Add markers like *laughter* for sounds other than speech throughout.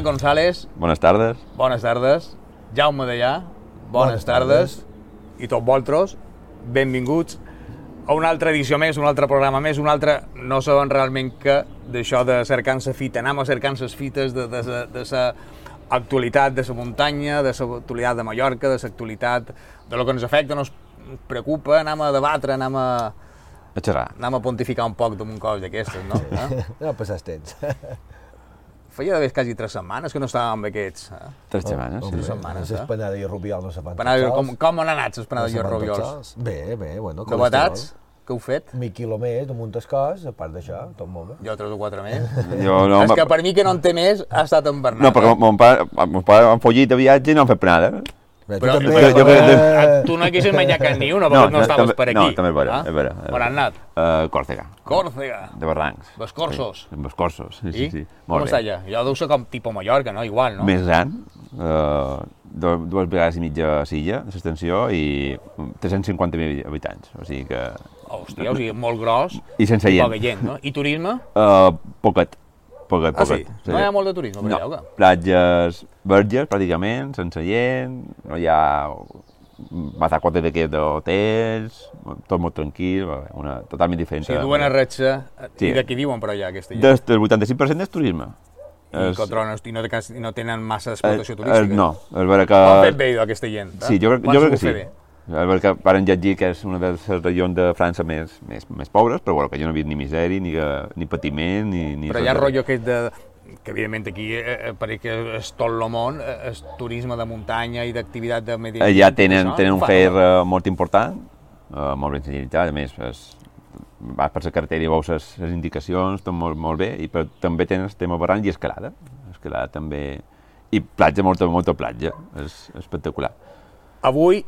Bernat González, Bones tardes. bones tardes. Jaume Dellà, bones, Bones tardes. tardes. I tots vosaltres, benvinguts a una altra edició més, un altre programa més, un altre, no sabem realment què, d'això de cercant-se fita, anem a cercant les fites de, de, de, de sa actualitat de la muntanya, de la actualitat de Mallorca, de l'actualitat de lo que ens afecta, no ens preocupa, anem a debatre, anem a, A xerrar. anem a pontificar un poc d'un cos d'aquestes, no? *laughs* Eh? No passar temps. Feia d'haver quasi tres setmanes que no estàvem amb aquests. Eh? Tres setmanes. Tres Sí. setmanes, Les eh? panades i rubiol no Panades, tots com, com han anat les se i sols. Bé, bé, bueno. Novetats? Què heu fet? Mig quilo més, damunt el cos, a part d'això, tot molt bé. Jo tres o quatre més. Jo no, és que per mi que no en té més ha estat en Bernat. no, perquè eh? mon pare, mon pare han follit de viatge i no han fet nada. Però, també, però, jo que- eh, tu no haguessis menjat cap ni una perquè no, no, estaves també- per aquí. no, també vera, ah? és vera. On han anat? Uh, Còrsega, Còrsega. de Barrancs. Bescorsos. Sí, Bescorsos, sí, I? sí, sí. Com Molt està bé. allà? Ja deu ser com tipus Mallorca, no? Igual, no? Més gran, uh, dues vegades i mitja silla d'extensió i 350.000 habitants, o sigui que... Hòstia, o sigui, molt gros I sense i gent. poca gent, no? I turisme? Uh, poquet, poquet, Ah, sí? poquet. No hi ha molt de turisme per no. allà, platges verges, pràcticament, sense gent, no hi ha matacotes d'aquests d'hotels, tot molt tranquil, una totalment diferent. O sigui, duen a retxa Sí. i de diuen per allà, aquesta gent? Des, del 85% és turisme. I, És- controlen, i, no, no tenen massa eh, explotació eh, turística? no, és vera que... Com ben bé aquesta gent? eh? Sí, jo, crec- jo crec que sí. bé? És que varen llegir que és una de les regions de França més, més, més pobres, però bueno, que jo no he vist ni misèria, ni, que- ni patiment, ni... ni Però hi ha rotllo aquest de que evidentment aquí, eh, eh, perquè és tot el món, eh, és turisme de muntanya i d'activitat de medi ambient. Allà tot tenen, tenen un fer eh, molt important, eh, molt ben senyalitzat, a més, és, vas per la carretera i veus les, les indicacions, tot molt, molt bé, i però també tenen el tema barranc i escalada. Escalada també... I platja, molta, molta platja, és espectacular. Avui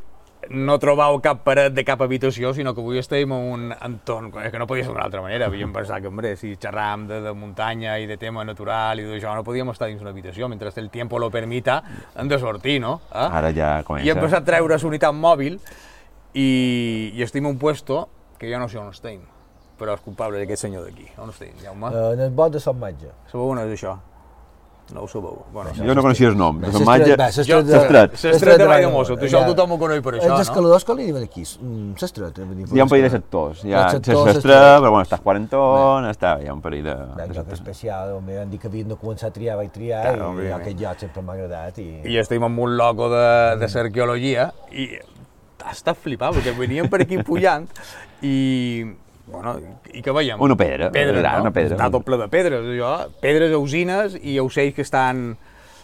no trobau cap paret de cap habitació, sinó que avui estem en un entorn, és que no podia ser d'una altra manera, havíem *laughs* pensat que, hombre, si xerràvem de, de muntanya i de tema natural i d'això, no podíem estar dins una habitació, mentre el tiempo lo permita, hem de sortir, no? Eh? Ara ja I comença. hem passat a treure la unitat mòbil i, i estem en un puesto que jo no sé on estem, però és culpable d'aquest senyor d'aquí. On estem, Jaume? Uh. En el bot de Sant Matge. Sabeu on és això? No ho sabeu. Bueno, Jo no coneixia el nom, de Bé, Sant Matge... bé, Jo- s'estret de- s'estret. S'estret de Vall de Mosso, això ja. tothom ho coneix per això, Els no? escaladors que li diuen aquí, mm, s'estret. Hi ha un parell de sectors. Hi ha s'estret. però bueno, estàs quarantón, està, hi ha un parell de, de un lloc especial, home, han dit que havien de començar a triar, vaig triar, i aquest lloc sempre m'ha agradat. I... i estem en un loco de, de l'arqueologia i està flipat, perquè veníem per aquí pujant i, bueno, i què veiem? Una pedra, pedres, gran, no? una pedra. Està tot ple de pedres, això. Pedres, usines i ocells que estan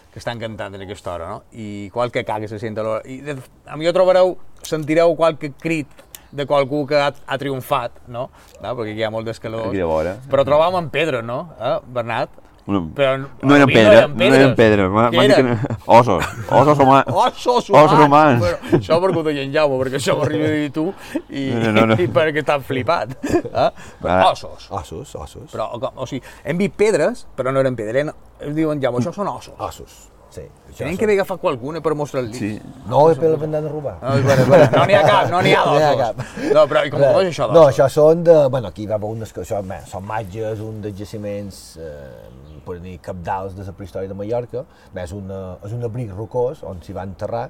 que estan cantant en aquesta hora, no? I qualque caga se sent a l'hora. I de, a millor trobareu, sentireu qualque crit de qualcú que ha, ha triomfat, no? no? Perquè aquí hi ha molt d'escaladors. Aquí de vora. Però trobàvem en pedra, no? Eh, Bernat? Una... Però no eren pedra, no eren pedra, Què m'han dit que eren? no... Ossos, ossos humans. *laughs* Ossos humans! Ossos humans. Però això perquè ho deia en Jaume, perquè això ho arriba a dir tu i, No, no, no. *laughs* i perquè t'han flipat. Eh? Però Va. ossos. Ossos, ossos. Però, o sigui, hem vist pedres, però no eren pedres. Eren, es diuen Jaume, això són ossos. Ossos, sí. Tenen són- que haver agafat qualcuna per mostrar-li. Sí. No, és per l'avendat de robar. No, és vera. no n'hi ha cap, no n'hi ha No d'ossos. cap. No, però i com, és això No, d'ossos? això són de... Bueno, aquí va haver unes... que Això, bé, són matges, un dels jaciments, eh, per dir, capdals de la prehistòria de Mallorca. Bé, és, una, és un abric rocós on s'hi va enterrar.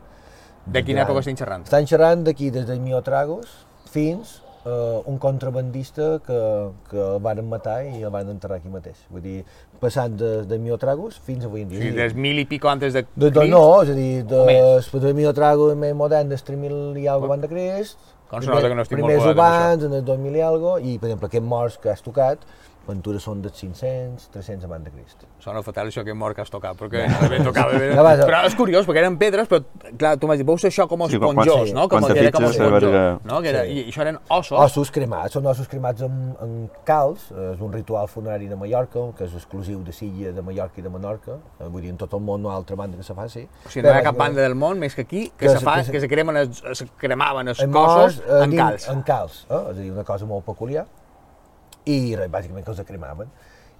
De quina època estem xerrant? Estan xerrant d'aquí des de Miotragos fins eh, un contrabandista que, que el van matar i el van enterrar aquí mateix. Vull dir, passant de, de Miotragos fins avui en O dia. sigui, des mil i pico antes de De, de, no, és a dir, de, de Miotrago més modern, des 3.000 i algo abans de Crist. Com nota que no estic molt primers posat en urbans, en el 2000 i algo, i per exemple aquests morts que has tocat, aventures són dels 500, 300 abans de Crist. Sona fatal això que mort que has tocat, perquè no ben tocava bé. *laughs* No, Però és curiós, perquè eren pedres, però, clar, tu m'has dit, veus això com Sí, quan- esponjós, sí. no? Com, quan te era com que- no? Que era, Sí. I això eren ossos. Ossos cremats, són ossos cremats amb, amb calç, eh, és un ritual funerari de Mallorca, que és exclusiu de Silla, de Mallorca i de Menorca, eh, vull dir, en tot el món no hi ha altra banda que se faci. O sigui, no hi ha cap banda del món més que aquí que, Que se, fa, que se- que se, cremen els, se cremaven els En cossos eh, en dins- calç. En calç, eh? és a dir, una cosa molt peculiar. I res, bàsicament que els cremaven.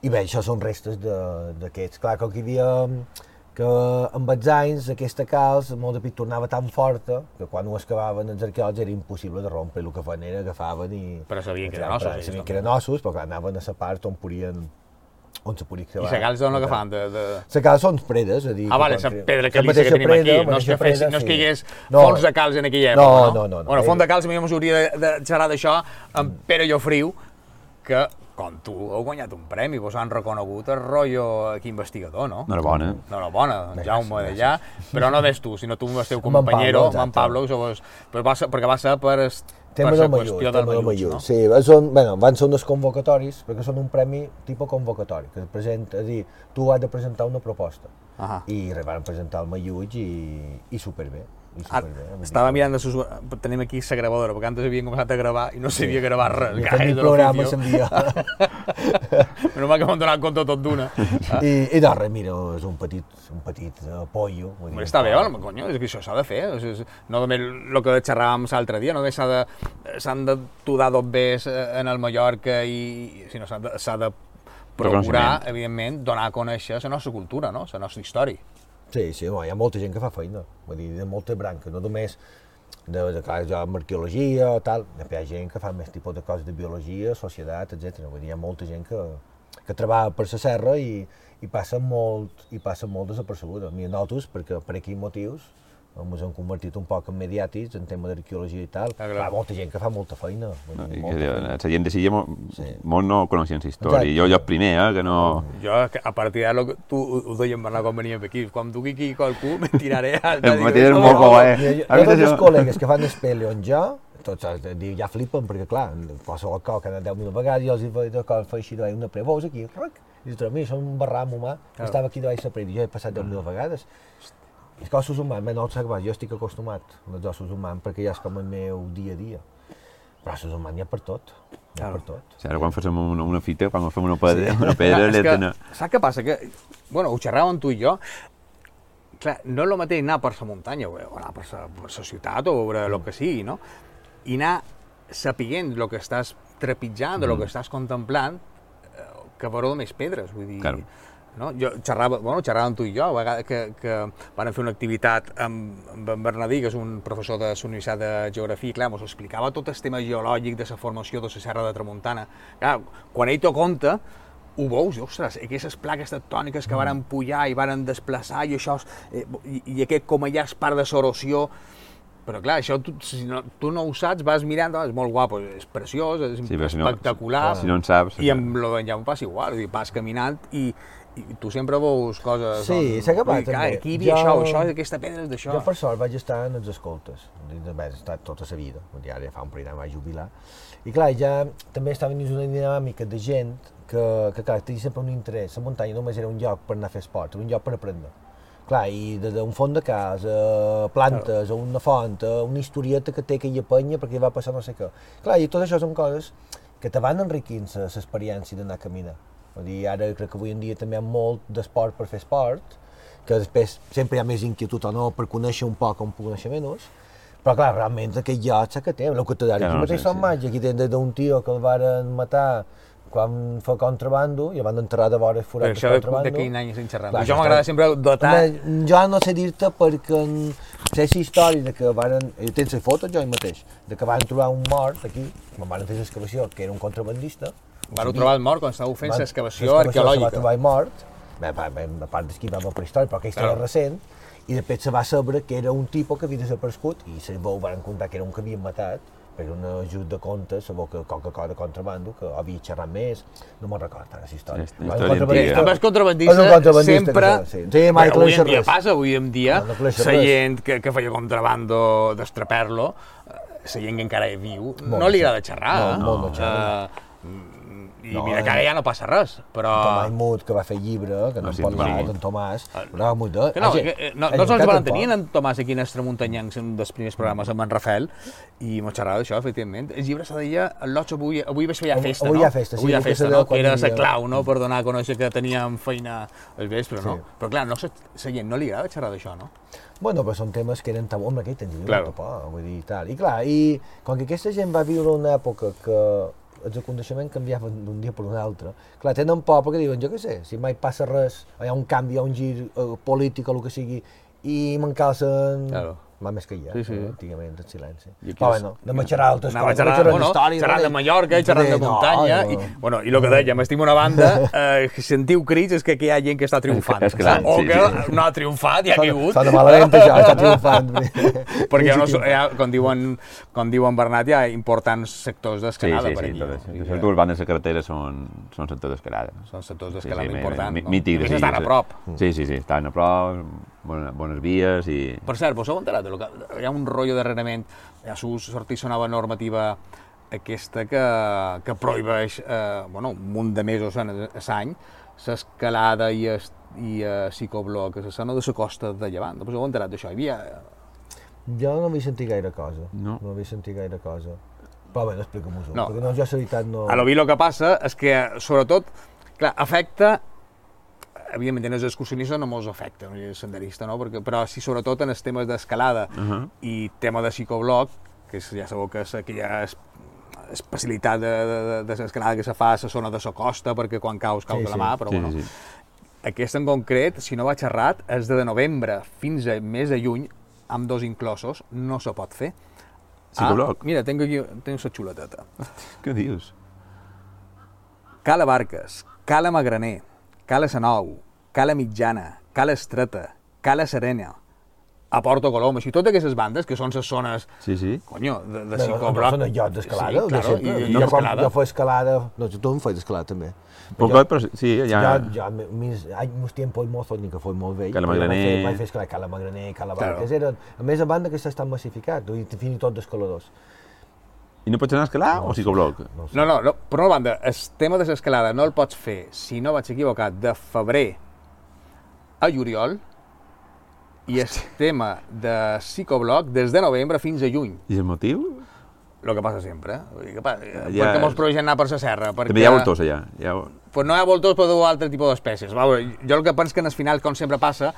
I bé, això són restes de- d'aquests. Clar, que hi havia que amb els anys aquesta calç molt de pit tornava tan forta que quan ho excavaven els arqueòlegs era impossible de rompre, el que fan era agafaven i... Però sabien que eren Però ossos, ells, Sabien que eren ossos, però clar, anaven a la part on podien on se podia I creuar. la calç d'on l'agafaven? De, de... La calç són predes, és a dir... Ah, vale, que la pedra que mateixa tenim preda, aquí. No és que, fes, no és que hi hagués No. fons de calç en aquella No, època, no, no, no. Bueno, fons de calç, a mi ens hauria de, de xerrar d'això amb Pere Llofriu, que, com tu, heu guanyat un premi, vos han reconegut el rotllo aquí investigador, no? Enhorabona. Enhorabona, en Jaume d'allà, però no ves tu, sinó tu amb el teu Amb en companyero, Pablo, amb en Pablo, vos, però va ser, perquè va ser per, est- Tema per del la Mayut, qüestió tema del Mayut, Mayut. no? Sí, són, bueno, van ser uns convocatoris, perquè són un premi tipus convocatori, que es presenta, és a dir, tu has de presentar una proposta. Ahà. I van presentar el Mayut i, i superbé. Ah, estava mirant de sus... Tenim aquí la gravadora, perquè antes havien començat a gravar i no sabia gravar res. Aquest de programa s'envia. Però *laughs* mal que m'han donat compte tot d'una. *laughs* I, I res, mira, és un petit, un petit uh, pollo. vull dir, està bé, que- home, conyo, és que això s'ha de fer. És, és, no només el que xerràvem l'altre dia, no només s'ha de, s'han de tudar dos bés eh, en el Mallorca, i, sinó s'ha de, s'ha de procurar, evidentment, donar a conèixer la nostra cultura, no? la nostra història. Sí, sí, home, hi ha molta gent que fa feina, vull dir, de moltes branques, no només de, de clar, jo amb arqueologia o tal, hi ha gent que fa més tipus de coses de biologia, societat, etc. Vull dir, hi ha molta gent que, que treballa per la serra i, i passa molt, i passa molt desapercebuda. Mira, nosaltres, perquè per aquells motius, ens hem convertit un poc en mediàtics en tema d'arqueologia i tal. Ah, clar. Hi ha molta gent que fa molta feina. No, i molta que, feina. la gent de Silla Sí. molt no coneixien la història. Exacte. Jo, jo el primer, eh, que no... Jo, a partir d'ara, lo que- tu ho dèiem Bernat quan veníem aquí, quan tu aquí qualcú, me tiraré a... Me tiraré un moco, eh. Jo, jo tots els col·legues que fan espele on jo, tots els de dir, ja flipen, perquè clar, qualsevol cop que han anat 10.000 vegades, jo els hi faig de cop, faig així una pre, veus aquí, rac, i dius, mira, som un barram humà, estava aquí davall la pre, i jo he passat 10.000 vegades. Els cossos humans, no els sabeu, jo estic acostumat als ossos humans perquè ja és com el meu dia a dia. Però ossos humans n'hi ha per tot, n'hi ha per tot. O sigui, ara quan fem una, una fita, quan fem una pedra, una pedra, *laughs* Clar, que, saps què passa? Que, bueno, ho xerràvem tu i jo, clar, no és el mateix anar per la muntanya o anar per la, per la ciutat o veure el que sigui, no? I anar sapiguent el que estàs trepitjant, mm. el que estàs contemplant, eh, que veure més pedres, vull dir... Claro. No? Jo xerrava, bueno, xerràvem tu i jo, a que, que van fer una activitat amb, amb en Bernadí, que és un professor de la Universitat de Geografia, i clar, ens explicava tot el tema geològic de la formació de la Serra de Tramuntana. Clar, quan ell t'ho conta, ho veus, i, ostres, aquestes plaques tectòniques que varen pujar i varen desplaçar i això, eh, i, i aquest com allà és part de l'erosió, però clar, això tu, si no, tu no ho saps, vas mirant, oh, és molt guapo, és preciós, és Sí, però si no- espectacular, si no en saps, i amb lo d'en Jaume passa igual, dir, vas caminant i, i tu sempre veus coses... Sí, on- s'ha acabat, vull dir, clar. Aquí hi havia Jo- això, això, aquesta pedra és d'això. Jo, per sort, vaig estar en els escoltes. Vaig estar tota la vida. Ara ja fa un parell d'anys vaig jubilar. I clar, ja també estava dins una dinàmica de gent que, que clar, tenia sempre un interès. La muntanya només era un lloc per anar a fer esport, era un lloc per aprendre. Clar, i des d'un font de casa, plantes, a una font, una historieta que té aquella penya perquè va passar no sé què. Clar, i tot això són coses que te van enriquint l'experiència d'anar a caminar. Vull dir, ara crec que avui en dia també hi ha molt d'esport per fer esport, que després sempre hi ha més inquietud o no per conèixer un poc o un poc conèixer menys, però clar, realment aquest lloc que té, el que Ja, aquí no, mateix sí, sí. maig, aquí tenen d'un tio que el varen matar quan fa contrabando i el van enterrar de vora forat de contrabando. de quin any estem xerrant? Clar, jo m'agrada sempre datar... Home, jo no sé dir-te perquè sé la història de que varen, jo tens la foto jo mateix, de que van trobar un mort aquí, quan van fer l'excavació, que era un contrabandista. Vareu trobar el mort quan estàveu fent l'excavació Se va arqueològica. trobar mort, a part d'esquí va per història, però aquesta Claro. era recent, i després se va saber que era un tipus que havia desaparegut i se veu van contar que era un que havien matat per un ajut de comptes, sabeu que Coca-Cola de contrabando, que havia xerrat més, no me'n recordo ara la història. Sí, contrabandista- el contrabandista, És un contrabandista sempre... que sí. Sí, mai avui en dia res. passa, avui en dia, No, no la gent que, que feia contrabando d'estraperlo, eh, la gent que encara hi viu, Molt no li no agrada xerrar. No, molt no xerra. Eh, I No, mira que eh. ara ja no passa res, però... Tomàs Mut, que va fer llibre, que no, No, en sí, parlat, sí. en Tomàs, però molt de... Que no, Ah, que, eh, no, ah, no que van tenir en Tomàs aquí en Extramuntanyancs, un dels primers programes amb en Rafael, i m'ho xerrava d'això, efectivament. El llibre se deia, el Lotx avui, avui va ser ja Avui- festa, avui no? hi ha festa, sí, avui hi ha el festa, no? Que era la clau, no?, per donar a conèixer que teníem feina al vespre, no? Sí. Però clar, no, se- la gent no li agrada xerrar d'això, no? Bueno, però són temes que eren tabú, home, aquell havia Claro. molta por, vull dir, tal. I clar, i com que aquesta gent va viure una època que els coneixements canviaven d'un dia per un altre, clar, tenen por perquè diuen, jo què sé, si mai passa res, hi ha un canvi, hi ha un gir eh, polític o el que sigui, i me'n calcen Claro. Va més que hi ha, Sí, sí. eh, antigament, en silenci. I aquí Però és- bueno, anem a xerrar altres coses, xerrar, xerrar bueno, d'història, xerrant de no? Mallorca, xerrant de No, muntanya, no. i, bueno, i el que dèiem, estim una banda, eh, que sentiu crits és que aquí hi ha gent que està triomfant. És clar, o sí, que sí. no ha triomfat i ha caigut. Sona malament, això, està triomfant. *laughs* Perquè no, hi ha, com, diuen, com diuen Bernat, hi ha importants sectors Sí, d'escalada sí, per sí, aquí. tot no? això. Vull Les dir dues bandes de carretera són, són sectors d'escalada. Són sectors Sí, d'escalada sí, importants. mi- no? mític, A més, sí, estan a sí. prop. Sí, sí, sí, estan a prop, bones, bones vies i... Per cert, vos heu enterat de lo que... Hi ha un rotllo darrerament, ja sus sortís una nova normativa aquesta que, que prohibeix eh, bueno, un munt de mesos a l'any l'escalada i, es, i eh, psicobloc a la zona de la costa de Llevant. Vos heu enterat d'això? Hi havia... Jo no havia sentit gaire cosa. No. No havia sentit gaire cosa. Però bé, explica'm-ho. No. Perquè no, jo la veritat no... A lo vi el que passa és que, sobretot, clar, afecta evidentment, els excursionistes no molts afecta, el senderista, no? Perquè, però sí, sobretot en els temes d'escalada Uh -huh. i tema de psicobloc, que és, ja sabeu que és aquella es- especialitat de, de, de l'escalada que se fa a la zona de la costa, perquè quan caus, caus Sí, de la sí. mà, però Sí, bueno. sí. Aquest en concret, si no vaig errat, és de novembre fins a mes de juny, amb dos inclosos, no se pot fer. Psicobloc? Ah, mira, tengo aquí tengo la xuleteta. Què dius? Cala Barques, Cala Magraner, Cala Sanou, Cala Mitjana, Cala Estreta, Cala Serena, a Porto Colom, així totes aquestes bandes, que són les zones, Sí, sí. conyo, de, de No, no, psicobloc. no, són llocs d'escalada, Sí, de claro, sempre. i, i, jo, quan, escalada. jo faig escalada... No, tu em fas escalada també. Poc, jo, però sí, ja... jo, jo, mis, mis tiempos mozos, ni que fos molt vell, Cala però jo vaig Magraner. fer- Vaig fer escalada, Cala Magraner, Cala Claro. Barques, eren, a més a banda que s'estan massificat, i fins i tot d'escaladors. I no pots anar a escalar o psicobloc? No. No, no, no, per una banda, el tema de l'escalada no el pots fer, si no vaig equivocat, de febrer a juliol, i el tema de psicobloc des de novembre fins a juny. I el motiu? El que passa sempre. eh? Vull dir que, pa, Ja- perquè molts prohibeixen anar per la serra. Perquè... També hi ha voltors allà. Hi ha... Pues no hi ha voltors, però d'un altre tipus d'espècies. Jo el que penso que en el final, com sempre passa,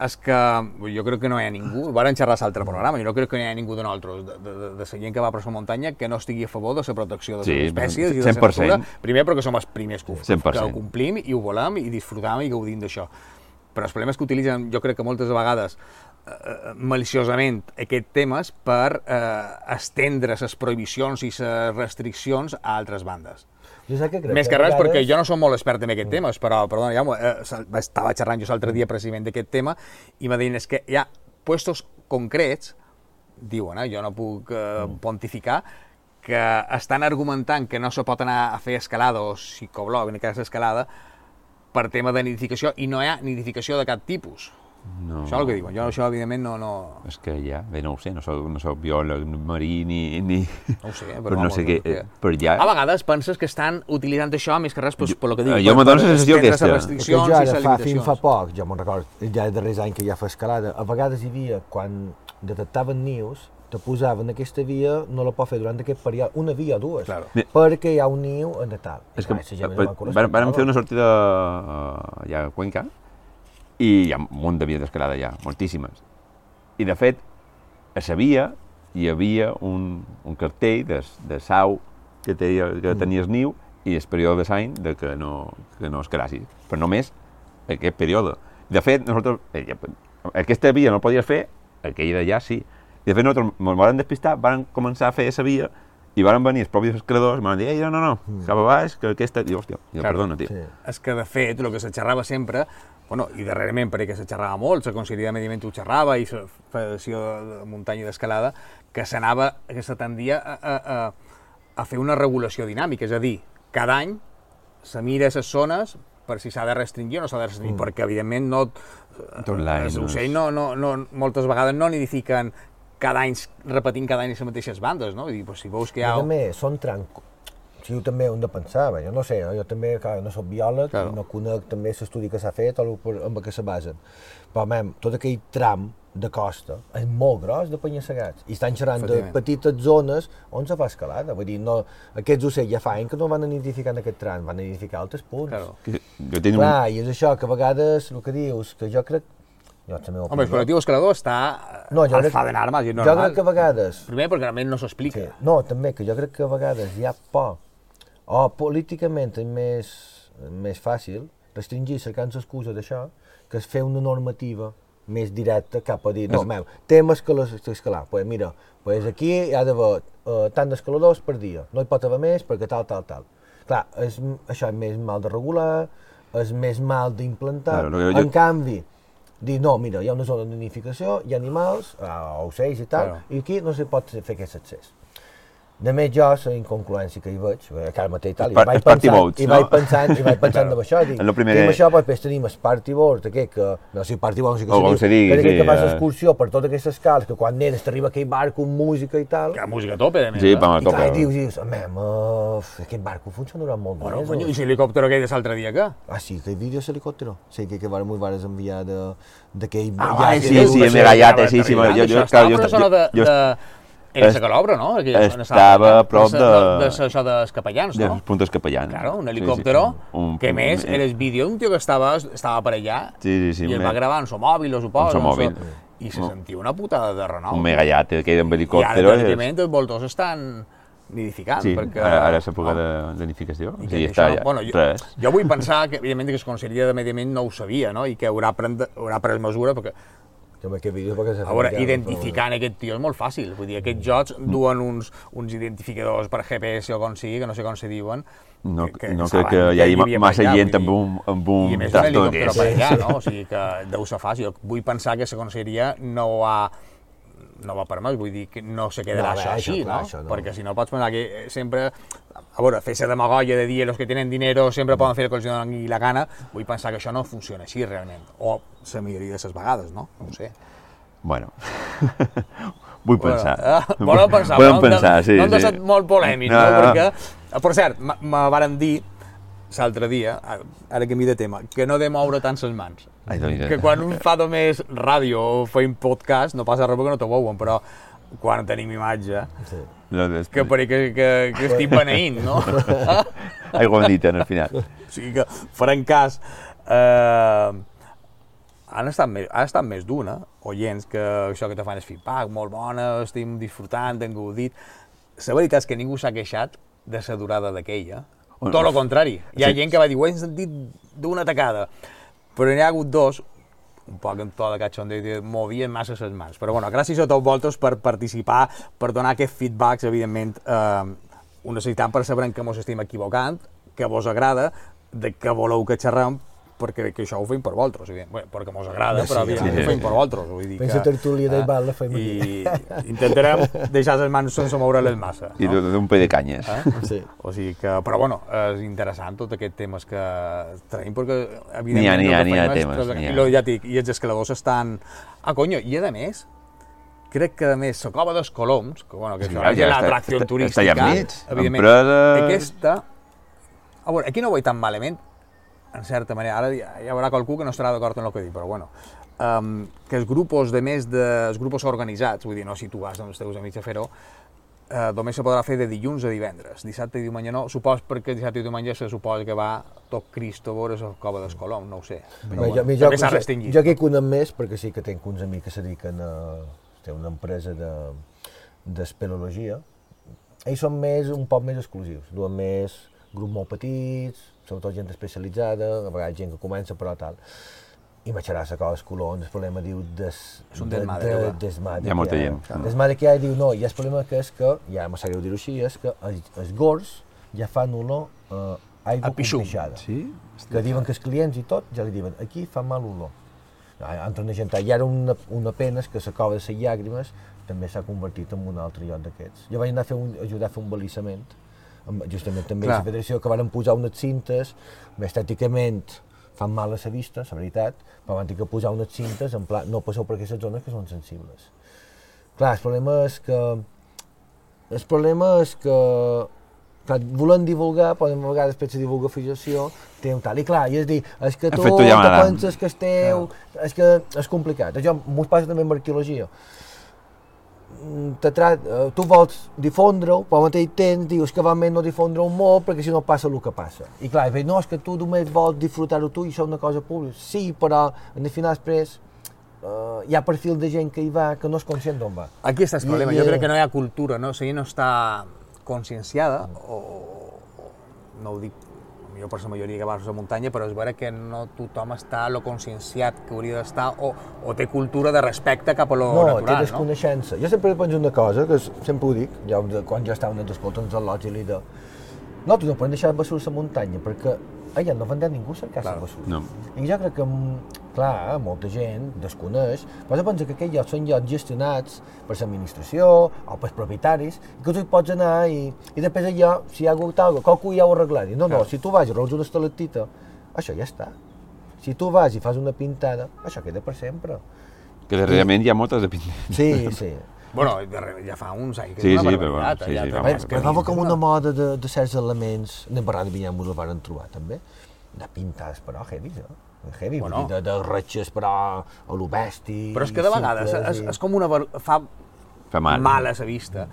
és que jo crec que no hi ha ningú, varen xerrar a l'altre programa, jo no crec que no hi ha ningú de nosaltres, de, de, de, de la gent que va per la muntanya, que no estigui a favor de la protecció de les Sí, espècies i de la 100%. natura. Primer perquè som els primers que ho, 100%. que ho complim i ho volem i disfrutam i gaudim d'això. Però el problema és que utilitzen, jo crec que moltes vegades, eh, eh, maliciosament aquest temes per eh, estendre les prohibicions i les restriccions a altres bandes. Jo sé que crec Més que res vegades- perquè jo no soc molt expert en aquest tema, però, perdona, ja, eh, estava xerrant jo l'altre dia precisament d'aquest tema i m'ha dit és que hi ha puestos concrets, diuen, eh, jo no puc eh, pontificar, que estan argumentant que no se pot anar a fer escalada o psicoblog, en aquest cas escalada, per tema de nidificació, i no hi ha nidificació de cap tipus. No. Això és el que diuen. Jo això, evidentment, no... no... És que ja, bé, no ho sé, no soc, no soc biòleg marí ni... ni... No ho sé, *laughs* però, però no vamos, sé què... que- eh, Però ja... A vegades penses que estan utilitzant això més que res pues, per lo que dic. jo me per la sensació aquesta. les És que restriccions jo ara fa, fins fa poc, jo me'n record, ja és darrers anys que ja fa escalada, a vegades hi havia, quan detectaven nius, te posaven aquesta via, no la pot fer durant aquest període, una via o dues, Claro. perquè hi ha un niu en tal. És que Clar, la gent no va- me'n coneix, vàrem, vàrem no? fer una sortida uh, allà a Cuenca i hi ha un munt de vies d'escalada allà, moltíssimes. I de fet, a la via hi havia un, un cartell de, de sau que, tenia, que tenies niu i el període de l'any de que no, que no escalassis. Però només aquest període. De fet, nosaltres, eh, ja, aquesta via no la podies fer, aquella d'allà sí. I de fet, nosaltres ens vam despistar, vam començar a fer aquesta via i van venir els propis escaladors i van dir, ei, no, no, no, cap a baix, que aquesta... I, hòstia, jo, Claro. perdona, tio. Sí. És que, de fet, el que se xerrava sempre, bueno, i darrerament perquè se xerrava molt, la Conselleria de Medi Ambient ho xerrava i la Federació de Muntanya i d'Escalada, que s'anava, que se tendia a, a, a, a fer una regulació dinàmica, és a dir, cada any se mira les zones per si s'ha de restringir o no s'ha de restringir, mm. perquè evidentment no, Tot l'any, els no ocells no, no, no, moltes vegades no nidifiquen cada any, repetint cada any les mateixes bandes, no? Vull dir, pues, si veus que hi ha... també són tranco. Si jo també ho hem de pensar, bé, jo no sé, eh, jo també, clar, no soc biòleg, Claro. no conec també l'estudi que s'ha fet o amb què se basen. Però, mem, tot aquell tram de costa és molt gros de penya-segats. I estan xerrant de petites zones on se fa escalada. Vull dir, no, aquests ocells ja fa anys que no van a nidificar en aquest tram, van a altres punts. Claro. Que Jo tinc un... Clar, i és això, que a vegades, el que dius, que jo crec... Jo, la meva Home, el col·lectiu escalador està no, jo al crec, armes, i és jo normal. crec que a vegades Primer perquè realment no s'explica. Sí. No, també, que jo crec que a vegades hi ha por, o políticament és més, més fàcil restringir cercant l'excusa d'això, que és fer una normativa més directa cap a dir, no, meu, tema escalar, pues mira, pues aquí hi ha d'haver uh, tant d'escaladors per dia, no hi pot haver més perquè tal, tal, tal. Clar, és, això és més mal de regular, és més mal d'implantar, Claro, jo- en canvi, dir, no, mira, hi ha una zona de nidificació, hi ha animals, uh, ocells i tal, Claro. i aquí no se pot fer aquest accés. De més jo, la incongruència que hi veig, perquè ara mateix tal, i vaig els party pensant, boats, i no? vaig pensant, i vaig *laughs* pensant de això, dic, En primer- tenim això, però després tenim el party board, aquest que, no sé si party board, no sé què se digui, que sí, que fas excursió per totes aquestes cales, que quan nenes t'arriba aquell barco amb música i tal, Que música a tope, de més. Sí, eh? vam a i clar, tope. i dius, dius, mem, uh, aquest barco funcionarà molt Bueno, més. conyo, o-" i l'helicòpter aquell de l'altre dia, què? Ah, sí, aquell vídeo és helicòptero. Sí, que, que m'ho vas enviar de- d'aquell... Ah, ja- ai, sí, de- sí, de- em he gallat, sí, sí, jo, jo- jo- jo, clar, jo- jo, jo, jo- de, jo- de, era sa calobra, no? Aquí, estava a prop de... de- De, de, això dels capellans, De no? los puntos capellans. Claro, un Sí, sí, helicòptero, sí. Un- que a més un- era el vídeo d'un tio que estava, estava per allà Sí, sí, sí, i el me- va gravar en su mòbil, o suposo. En su mòbil. I se sentia una putada de renou. Un megallat, aquell amb I ara, helicòptero. evidentment, els voltors estan nidificant, Sí, perquè... ara, ara és època de d'edificació. I Sí, que està això, ja. bueno, jo, Res. jo vull pensar que, evidentment, que la Conselleria de Medi Ambient no ho sabia, no? I que haurà, pren, haurà pres mesura, perquè, Jo amb aquest vídeo perquè s'ha a veure, identificant aquest tio és molt fàcil. Vull dir, aquests jocs duen uns, uns identificadors per GPS o com sigui, que no sé com se diuen, No, que, no saben crec que hi hagi per massa allà, gent amb un, amb I a un més un tractor helicòpter d'aquests. per allà, no? O sigui que deu ser fàcil. Vull pensar que la Conselleria no ha no va permès, vull dir que no se quedarà No, això això, així, clar, no? això no. Perquè si no pots pensar que eh, sempre, a veure, fer-se demagogia de dir los que tenen dinero sempre poden fer el que els doni la gana, vull pensar que això no funciona així realment, o la majoria de les vegades, no? No sé. Bueno, *laughs* vull pensar. Bueno, eh, volem pensar, no- pensar, sí, No hem de sí. ser molt polèmics, no, No, no. Perquè, eh, per cert, me- varen dir l'altre dia, ara que m'hi de tema, que no de moure tant les mans. Ai, doncs, Que quan un fa només ràdio o feim podcast, no passa res perquè no t'ho veuen, però quan tenim imatge, Sí. Que pareix que, que, que estic beneint, no? *laughs* Aigua bendita, en el final. O sigui que farem cas. Eh, han estat més, ha estat més d'una, oients, que això que te fan és feedback, molt bona, estem disfrutant, hem gaudit. La veritat és que ningú s'ha queixat de la durada d'aquella. Tot el contrari. Hi ha sí. gent que va dir, ho hem sentit d'una tacada. Però n'hi ha hagut dos, un poc en to de cachondeo, que movien massa les mans. Però bueno, gràcies a tots vosaltres per participar, per donar aquests feedbacks, evidentment, eh, ho necessitam per saber què mos estem equivocant, que vos agrada, de què voleu que xerrem, perquè que això ho fem per vosaltres, evident. Bé, perquè mos agrada, Sí, però sí, evidentment sí. ho fem per vosaltres. Vull dir Pensa que, tertúlia d'Ibal la fem I *laughs* intentarem deixar les mans sense moure-les massa. I No? d'un pe de canyes. Eh? *laughs* Sí. O sigui que, però bueno, és interessant tot aquest temes que traiem, perquè ha, evidentment... n'hi ha, n'hi ha és temes, ha. I, ja dic, I els escaladors estan... Ah, conyo, i a més, crec que a més la cova dels Coloms, que bueno, que Sí, això ja és l'atracció turística, està allà enmig, evidentment, empresa- aquesta... A veure, aquí no ho veig tan malament, en certa manera, ara hi haurà qualcú que no estarà d'acord amb el que dic, però bueno, um, que els grupos de més de, els grupos organitzats, vull dir, no si tu vas amb els teus amics a fer-ho, eh, només se podrà fer de dilluns a divendres. Dissabte i diumenge no, supos perquè dissabte i diumenge se suposa que va tot Cristo a veure la cova del Colom, no ho sé. Però, jo, bueno, jo, també s'ha jo, restringit. jo que conec més, perquè sí que tinc uns amics que se dediquen a... Té una empresa de d'espeleologia. Ells són més, un poc més exclusius. Duen més grups molt petits, sobretot gent especialitzada, a vegades gent que comença, però tal. I m'aixerà la cosa colons, el problema diu des, És un de, desmadre, de, va. desmadre Hi ha molta gent, clar. Desmadre que hi ha, diu no, i el problema que és que, ja em sap greu dir-ho així, és que els, els gors ja fan olor eh, aigua A pixum. compixada Sí? que diuen que els clients i tot ja li diuen aquí fa mal olor. Entra una gent, i ara una, una pena és que la cova de les llàgrimes també s'ha convertit en un altre lloc d'aquests. Jo vaig anar a fer un, ajudar a fer un balissament, justament també Clar. la federació, que van posar unes cintes, estèticament fan mal a la vista, la veritat, però van que posar unes cintes, en pla, no passeu per aquestes zones que són sensibles. Clar, el problema és que... El problema és que clar, volem divulgar, però a vegades després la divulgació té un tal. I clar, i és dir, és que tu llamada. penses que és teu, és que és complicat. Això m'ho passa també amb arqueologia. Mm, Te trat, eh, tu vols difondre-ho, però al mateix temps dius que va més no difondre-ho molt perquè si no passa el que passa. I clar, i no, és que tu només vols disfrutar-ho tu i això és una cosa pública. Sí, però en el final després eh, hi ha perfil de gent que hi va que no és conscient d'on va. Aquí està el problema, i- jo crec que no hi ha cultura, no? O sigui, no està conscienciada, o, o no ho dic, jo per la majoria que vas a la muntanya, però és vera que no tothom està lo conscienciat que hauria d'estar o, o té cultura de respecte cap a lo no, té natural, no? desconeixença. Jo sempre penso una cosa, que sempre ho dic, ja, de- quan ja estava escoltant els al·lots i li de... Nosaltres no podem deixar de basura a la muntanya, perquè allà no vendrà ningú cercar la Clar. basura. No. I jo crec que, mm, clar, molta gent desconeix, però jo penso que aquests llocs són llocs gestionats per l'administració o pels propietaris, i que tu hi pots anar i, i després allò, si hi ha hagut alguna cosa, qualcú ja ho arreglarà. No, no, si tu vas i arregles una estalactita, això ja està. Si tu vas i fas una pintada, això queda per sempre. Que darrerament hi ha moltes de pintar. Sí, sí. *laughs* Bueno, ja fa uns anys que Sí, és una sí, però bueno, sí, sí, és però agafava com una moda de, de certs elements, anem parlant de Vinyamús el van trobar també, de pintades però heavy, eh? Heavy, Bueno. de, de retxes però a lo bèstia. Però és que de vegades és, és com una... fa Fa mal. mal a la vista,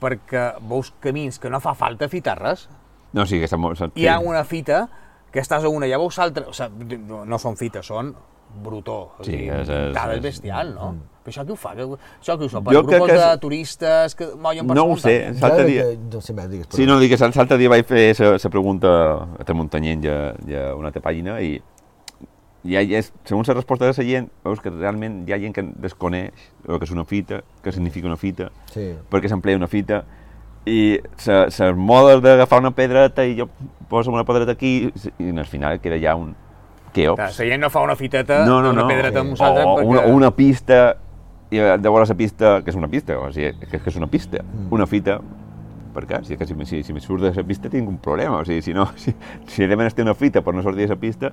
perquè veus camins que no fa falta fitar res, No, sí, que està molt... hi ha una fita que estàs a una, ja veus l'altra, o sigui, no, no són fites, són brutó, o Sí, sigui, és- és- pintades és- bestial, no? Però això qui ho fa? Que, això qui ho fa? Per Jo crec grupos que és- de turistes que mollen per No ho sé, l'altre dia... No sé més, digues. Sí, no, dic que l'altre dia vaig fer la pregunta a Tramuntanyent i a, i a una altra pàgina i hi ha, hi ha, segons la resposta de la gent, veus que realment hi ha gent que desconeix el que és una fita, què significa una fita, Sí. perquè s'emplea una fita, i les modes d'agafar una pedreta i jo poso una pedreta aquí i al final queda ja un queops. Clar, La gent no fa una fiteta, No, no, una no. pedreta amb O, nosaltres o perquè... una, una pista, i veure la pista, que és una pista, o sigui, que, que és una pista, Mm. una fita, per què? Si, és que si, si, si me surt de la pista tinc un problema, o sigui, si no, *laughs* si, si he de menester una fita per no sortir de la pista,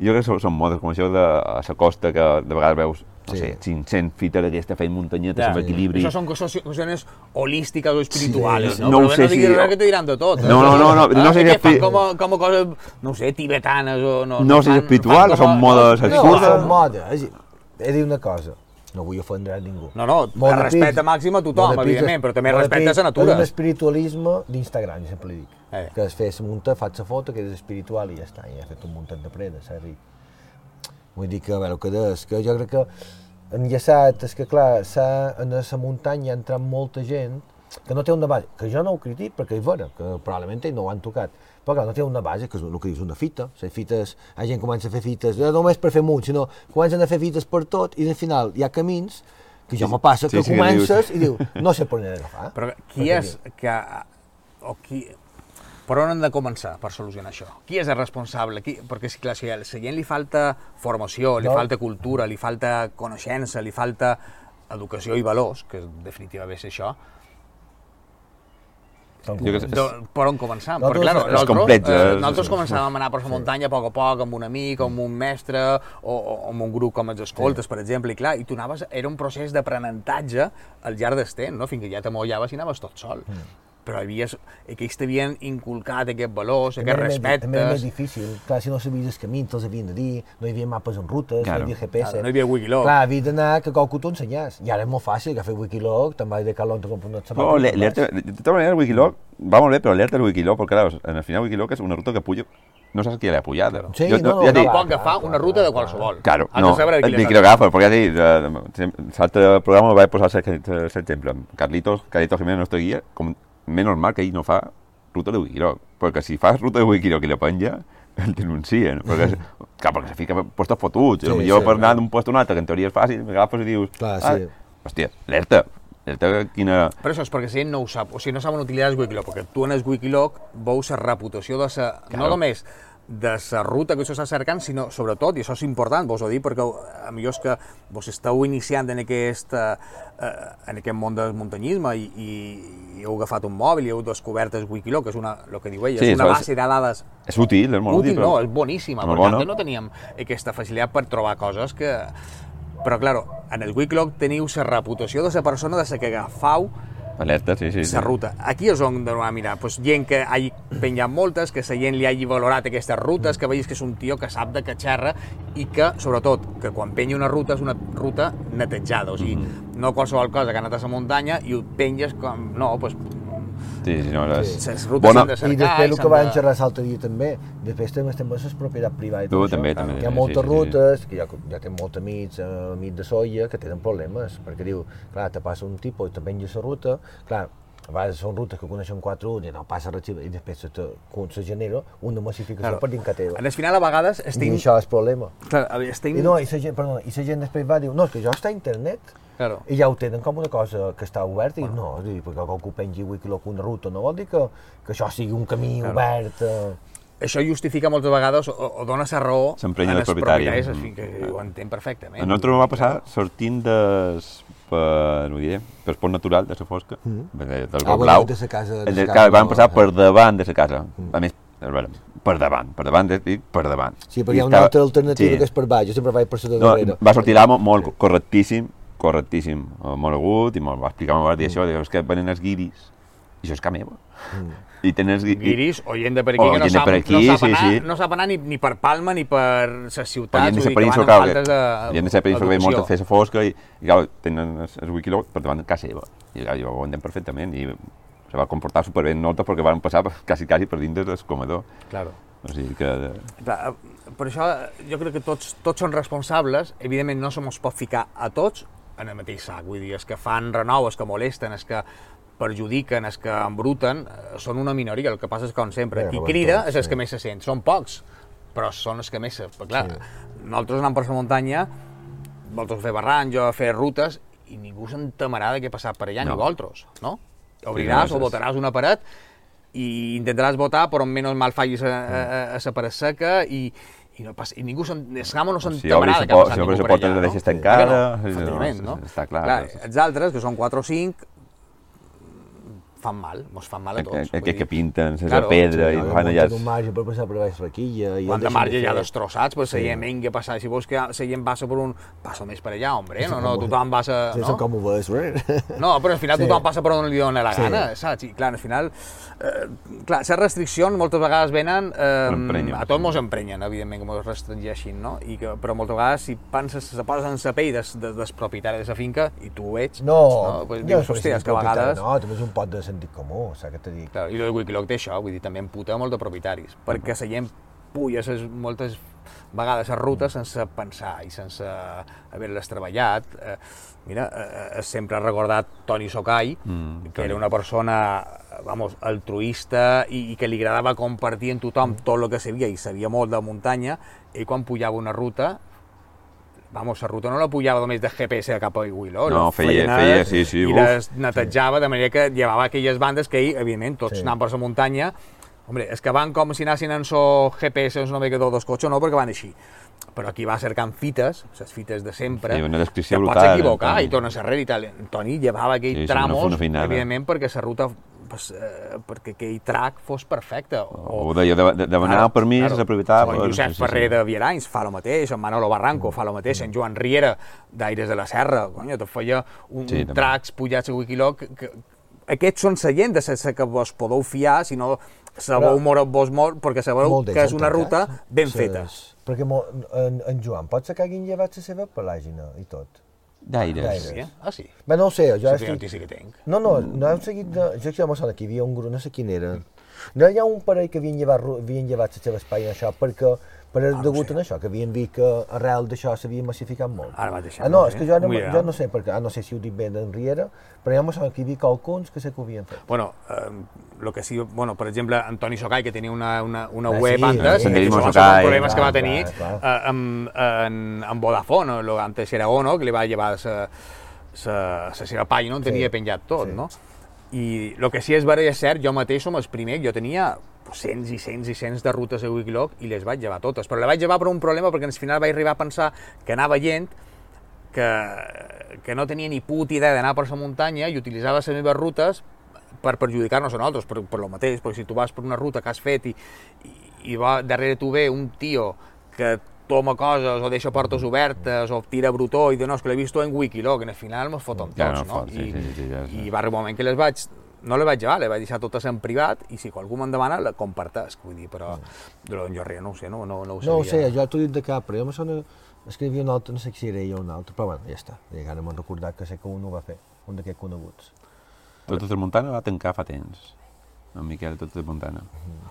jo crec que són, modes com això de a la costa que de vegades veus, no Sí. sé, 500 fites d'aquesta fent muntanyeta, Ja, amb equilibri. Això són coses, qüestions holístiques o espirituals, Sí, no? no ho Però sé no diguis si- res que te diran de tot. No, no, no, no, no sé si que fan com, com a coses, no sé, tibetanes o... No, No sé si espiritual són modes No, absurdes. són modes. He dir una cosa, no vull ofendre a ningú. No, no, Molt de respecte pis- màxim a tothom, pis- evidentment, però també respecte a la natura. És un espiritualisme d'Instagram, jo sempre li dic. Eh. Que es fes munta, faig la foto, que és espiritual i ja està, ja he fet un muntat de preda, s'ha ric. Vull dir que, a veure, que és, que jo crec que enllaçat, és que clar, en la muntanya ha entrat molta gent que no té una base, que jo no ho critic perquè és vera, que probablement no ho han tocat, però clar, no té una base, que és el que dius, una fita, les fites, la gent comença a fer fites, no només per fer munt, sinó comencen a fer fites per tot i al final hi ha camins que jo me passa, Sí, que sí, que comences i diu, no sé per on he d'agafar. Però qui Perquè és que... O qui, per on hem de començar per solucionar això? Qui és el responsable? Qui, perquè, si, clar, si a la gent li falta formació, li No. falta cultura, li falta coneixença, li falta educació i valors, que definitivament és això, Tal Jo que com. sé. De, per on començar? Nosaltres- claro, és nosaltres, complex, eh, eh, nosaltres començàvem a anar per la muntanya a poc a poc, amb un amic, amb un mestre, o, o amb un grup com els escoltes, per exemple, i clar, i tu anaves, era un procés d'aprenentatge al llarg del temps, no? fins que ja t'amollaves i anaves tot sol. Però havies, aquells t'havien inculcat aquests valors, També aquests era més- També era més respectes... difícil. Clar, si no sabies te'ls havien de dir, no hi havia mapes en rutes, Claro. no hi havia GPS. Claro, no hi havia Wikiloc. Clar, havia d'anar que qualcú t'ho ensenyés. I ara és molt fàcil, Wikiloc, te'n vas de calor, te compres una No, leerte, de tota manera el Wikiloc va molt bé, però leerte el Wikiloc, perquè clar, en el final Wikiloc és una ruta que puja, no saps qui l'ha pujat. Sí, jo, no, no, ja no. Pot agafar una ruta de qualsevol. Claro, Has no, de saber qui l'agafa, perquè ja dic, l'altre programa vaig posar l'exemple. Carlitos, Carlitos Jiménez, el nostre guia, com menys mal que ell no fa ruta de Wikiloc, perquè si fas ruta de Wikiloc i la penja, el denuncien, perquè, *laughs* clar, perquè se fica puestos fotuts, Sí, millor sí, per anar d'un lloc a un altre, que en teoria és fàcil, m'agafes i dius, Clar, ah, sí. hòstia, alerta, alerta quina... Però això és perquè gent no ho sap, o sigui, no saben utilitzar el Wikiloc, perquè tu en el Wikiloc veus la reputació de sa, no Claro. només de la ruta que s'està cercant, sinó sobretot, i això és important, vos ho dic, perquè a millor és que vos esteu iniciant en aquest, eh, en aquest món del muntanyisme i, i, i heu agafat un mòbil i heu descobert el Wikiloc, que és una, el que diu ella, Sí, és una és- base de dades És útil, és molt útil, útil, no, però... és boníssima, Molt perquè bona. no teníem aquesta facilitat per trobar coses que... Però, claro, en el Wikiloc teniu la reputació de la persona de la que agafau Alerta, sí, sí. sí. la ruta. Aquí és on d'anar a mirar. Pues, gent que hagi penjat moltes, que la gent li hagi valorat aquestes rutes, que veus que és un tio que sap de que xerra i que, sobretot, que quan penya una ruta és una ruta netejada. O sigui, no qualsevol cosa que ha anat a la muntanya i ho penges com... No, pues, Sí, sí, no, les rutes Bona- s'han de I cercar... després el que vam de- xerrar l'altre dia també, després també estem amb les propietat privada i Tu, tot això. també, també, Hi ha sí, moltes sí, sí. rutes, que ja, ja té molts amics, eh, amics de soia, que tenen problemes, perquè diu, clar, te passa un tipus i te penja la ruta, clar, a vegades són rutes que coneixen quatre uns i no passa res i després se, te- se genera una massificació Claro. per dins que teva. En el final, a vegades, I estic... això és problema. Clar, a veure, estic... I no, i la gent, perdona, i la gent després va dir, no, és que jo està a internet, Claro. i ja ho tenen com una cosa que està oberta, i no, a dir, perquè algú pengi Wikiloc una ruta no vol dir que, que això sigui un camí Claro. obert. Eh... Això justifica moltes vegades o, o dona la raó el els propietari. propietaris, Mm. que ho entenc perfectament. A nosaltres va passar sortint des, per, ho diré, per esport natural de la fosca, mm. del Ah, Blau. de sa casa- de El sa de- casa no, passar eh. per davant de la casa. Mm. A més, a veure, per davant, per davant, dic, per davant. Sí, perquè I hi ha una estava- altra alternativa sí. que és per baix, jo sempre vaig per sota No, darrere. va sortir l'amo molt correctíssim, correctíssim, eh, molt agut, i me'l va explicar, me'l va dir això, diu, és que venen els guiris, i això és ca meva. I tenen els guiris... O gent de per aquí O que no sap, per aquí, no sap, sí, anar, sí. no sap anar ni, ni per Palma ni per les O ciutats, gent de la que península, clar, faltes de gent de la península que ve molt a fer la fosca i, i clar, tenen el, el Wikiloc per davant de casa seva. I clar, jo ho entenc perfectament i se va comportar superbé en nota perquè van passar quasi, quasi per dins del comedor. Claro. O sigui que... Clar, eh, per això eh, jo crec que tots, tots són responsables, evidentment no se mos pot ficar a tots en el mateix sac, vull dir, els que fan renou, els que molesten, els que perjudiquen, els que embruten, eh, són una minoria, el que passa és que, com sempre, qui crida és els sí. que més se sent, són pocs, però són els que més se... Perquè, clar, nosaltres anant per la muntanya, vosaltres fer barranys o a fer rutes, i ningú s'entemarà de què ha passat per allà, No. ni vosaltres, no? Obriràs Sí, o no, és- botaràs una paret i intentaràs votar per on menys mal fallis a, a, a, a la paret seca i, i, no passa, i ningú se'n, no Si obres de la què ha passat si obres ningú la per porta allà, la no? deixes Que tancada, no, sí, no, efectivament, no? està clar. clar. Els altres, que són 4 o 5, fan mal, mos fan mal a tots. Aquests dir. que pinten sense Claro, pedra i fan allà... un marge per passar per baix la quilla. i el Quant de marge fer. destrossats, pues Sí. sí. seient, vinga, passa, si vols que gent passa per un... Passa més per allà, hombre, no, no, tothom passa... Sí, no? com ho veus, eh? *laughs* No, però al final Sí. tothom passa per on li dona la Sí. gana, saps? I clar, al final, eh, clar, les restriccions moltes vegades venen, eh, a tots mos emprenyen, evidentment, que mos restringeixin, no? I que, però moltes vegades si penses, se poses en la pell des, des, des propietari de la finca i tu ho veig, No, pues, jo dius, hòstia, que a vegades... No, també és un pot de sentit comú, saps què t'he dit? Clar, I el Wikiloc té això, vull dir, també emputa molt de propietaris, perquè la gent puja ses, moltes vegades a rutes sense pensar i sense haver-les treballat. Eh, mira, eh, eh, sempre he recordat Toni Sokai, Mm, que era una persona vamos, altruista i, i que li agradava compartir amb tothom tot el que sabia, i sabia molt de muntanya, i quan pujava una ruta, Vamos, la ruta no la pujava només de GPS cap a Iguiló, No, feia- feia, sí, sí, i uf. les netejava de manera que llevava aquelles bandes que evidentment, tots Sí. anaven per la muntanya, Hombre, és que van com si anessin en so GPS, en so navegador dels cotxes, no, perquè van així. Però aquí va cercant fites, les fites de sempre, Sí, una descripció te pots equivocar i tornes arrere i tal. Toni llevava aquell Sí, sí, tramos, una- una feinada. evidentment, perquè la ruta pues, eh, perquè aquell track fos perfecte. O deia de, de, demanar Claro, permís, claro. aprofitar... O en Josep Ferrer de Vieranys fa el mateix, en Manolo Barranco fa el mateix, en Joan Riera d'Aires de la Serra, coño, te feia un, Sí, sí, tracks pujats a Wikiloc, que, que, aquests són la gent de la que vos podeu fiar, si no sabeu Però- moure-vos molt, perquè sabeu que és una ruta tancat, ben feta. Perquè en, en Joan, pot ser que hagin llevat la seva pàgina i tot? D'aires. Sí, eh? Ah, sí. Bé, no ho sé, jo Sí, estic... notícia que tinc. No, no, no hem seguit de... Jo que me sona que hi havia un grup, no sé quin era. No hi ha un parell que havien llevat, havien llevat les seves pàgines això perquè per Ah, no degut a això, que havien vist que arrel d'això s'havia massificat molt. Ara mateix, Ah, no, és que jo, no, jo no sé, perquè, ah, no sé si ho dic bé d'en Riera, però ja me sona que hi havia qualcuns que sé que ho havien fet. Bueno, eh, lo que sí, bueno, per exemple, Antoni Socai, que tenia una, una, una Ah, web sí, antes, sí. Que són Socai. els problemes que va tenir clar, eh, amb, en, amb Vodafone, lo, antes era Ono, que li va llevar la seva pàgina on tenia Sí, penjat tot, sí. no? I el que sí és vera i és cert, jo mateix som el primer, jo tenia cents i cents i cents de rutes a Wikiloc i les vaig llevar totes, però les vaig llevar per un problema perquè al final vaig arribar a pensar que anava gent que, que no tenia ni puta idea d'anar per la muntanya i utilitzava les meves rutes per perjudicar-nos a nosaltres, per, per lo mateix, perquè si tu vas per una ruta que has fet i, i, i va, darrere tu ve un tio que toma coses o deixa portes obertes o tira brutó i diu, no, és que l'he vist en Wikiloc, en el final mos foten tots, Ja, no, no? fot, sí, I, sí, sí, ja sé. I va arribar un moment que les vaig, no les vaig llevar, les vaig deixar totes en privat i si qualcú me'n demana, la compartesc, vull dir, però de jo res, no ho sé, no, no, no ho No ho sé, sabia. jo t'ho he dit de cap, però jo me sona... Havia un altre, no sé si era ell o un altre, però bueno, ja està. I ara m'han recordat que sé que un ho va fer, un d'aquests coneguts. Tota Tramuntana va tancar fa temps. En Miquel tot apuntant.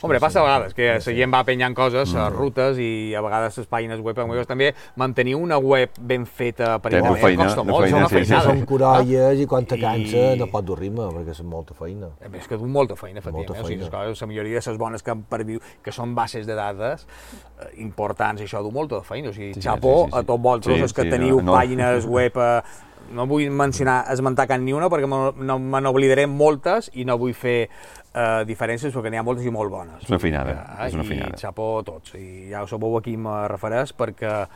Hombre, passa a vegades que la gent va penyant coses, mm. rutes, i a vegades les pàgines web, com també mantenir una web ben feta per internet feina, costa de molt, feina, és una sí, sí, feinada. Són corolles i quan te I- cansa no pot dur ritme, perquè és molta feina. A més que du molta feina, efectivament. Molta O sigui, les feina. coses, la majoria de les bones que, per viu, que són bases de dades eh, importants, això du molta feina. O sigui, Sí, sí, xapó sí, sí, sí. a tots vosaltres, Sí, els que sí, teniu no, no. pàgines web... Eh, no vull mencionar, esmentar cap ni una perquè no, me n'oblidaré moltes i no vull fer eh, diferències perquè n'hi ha moltes i molt bones. És una finada, Eh, és una I finada. xapó a tots. I ja sabeu a qui me refereix perquè,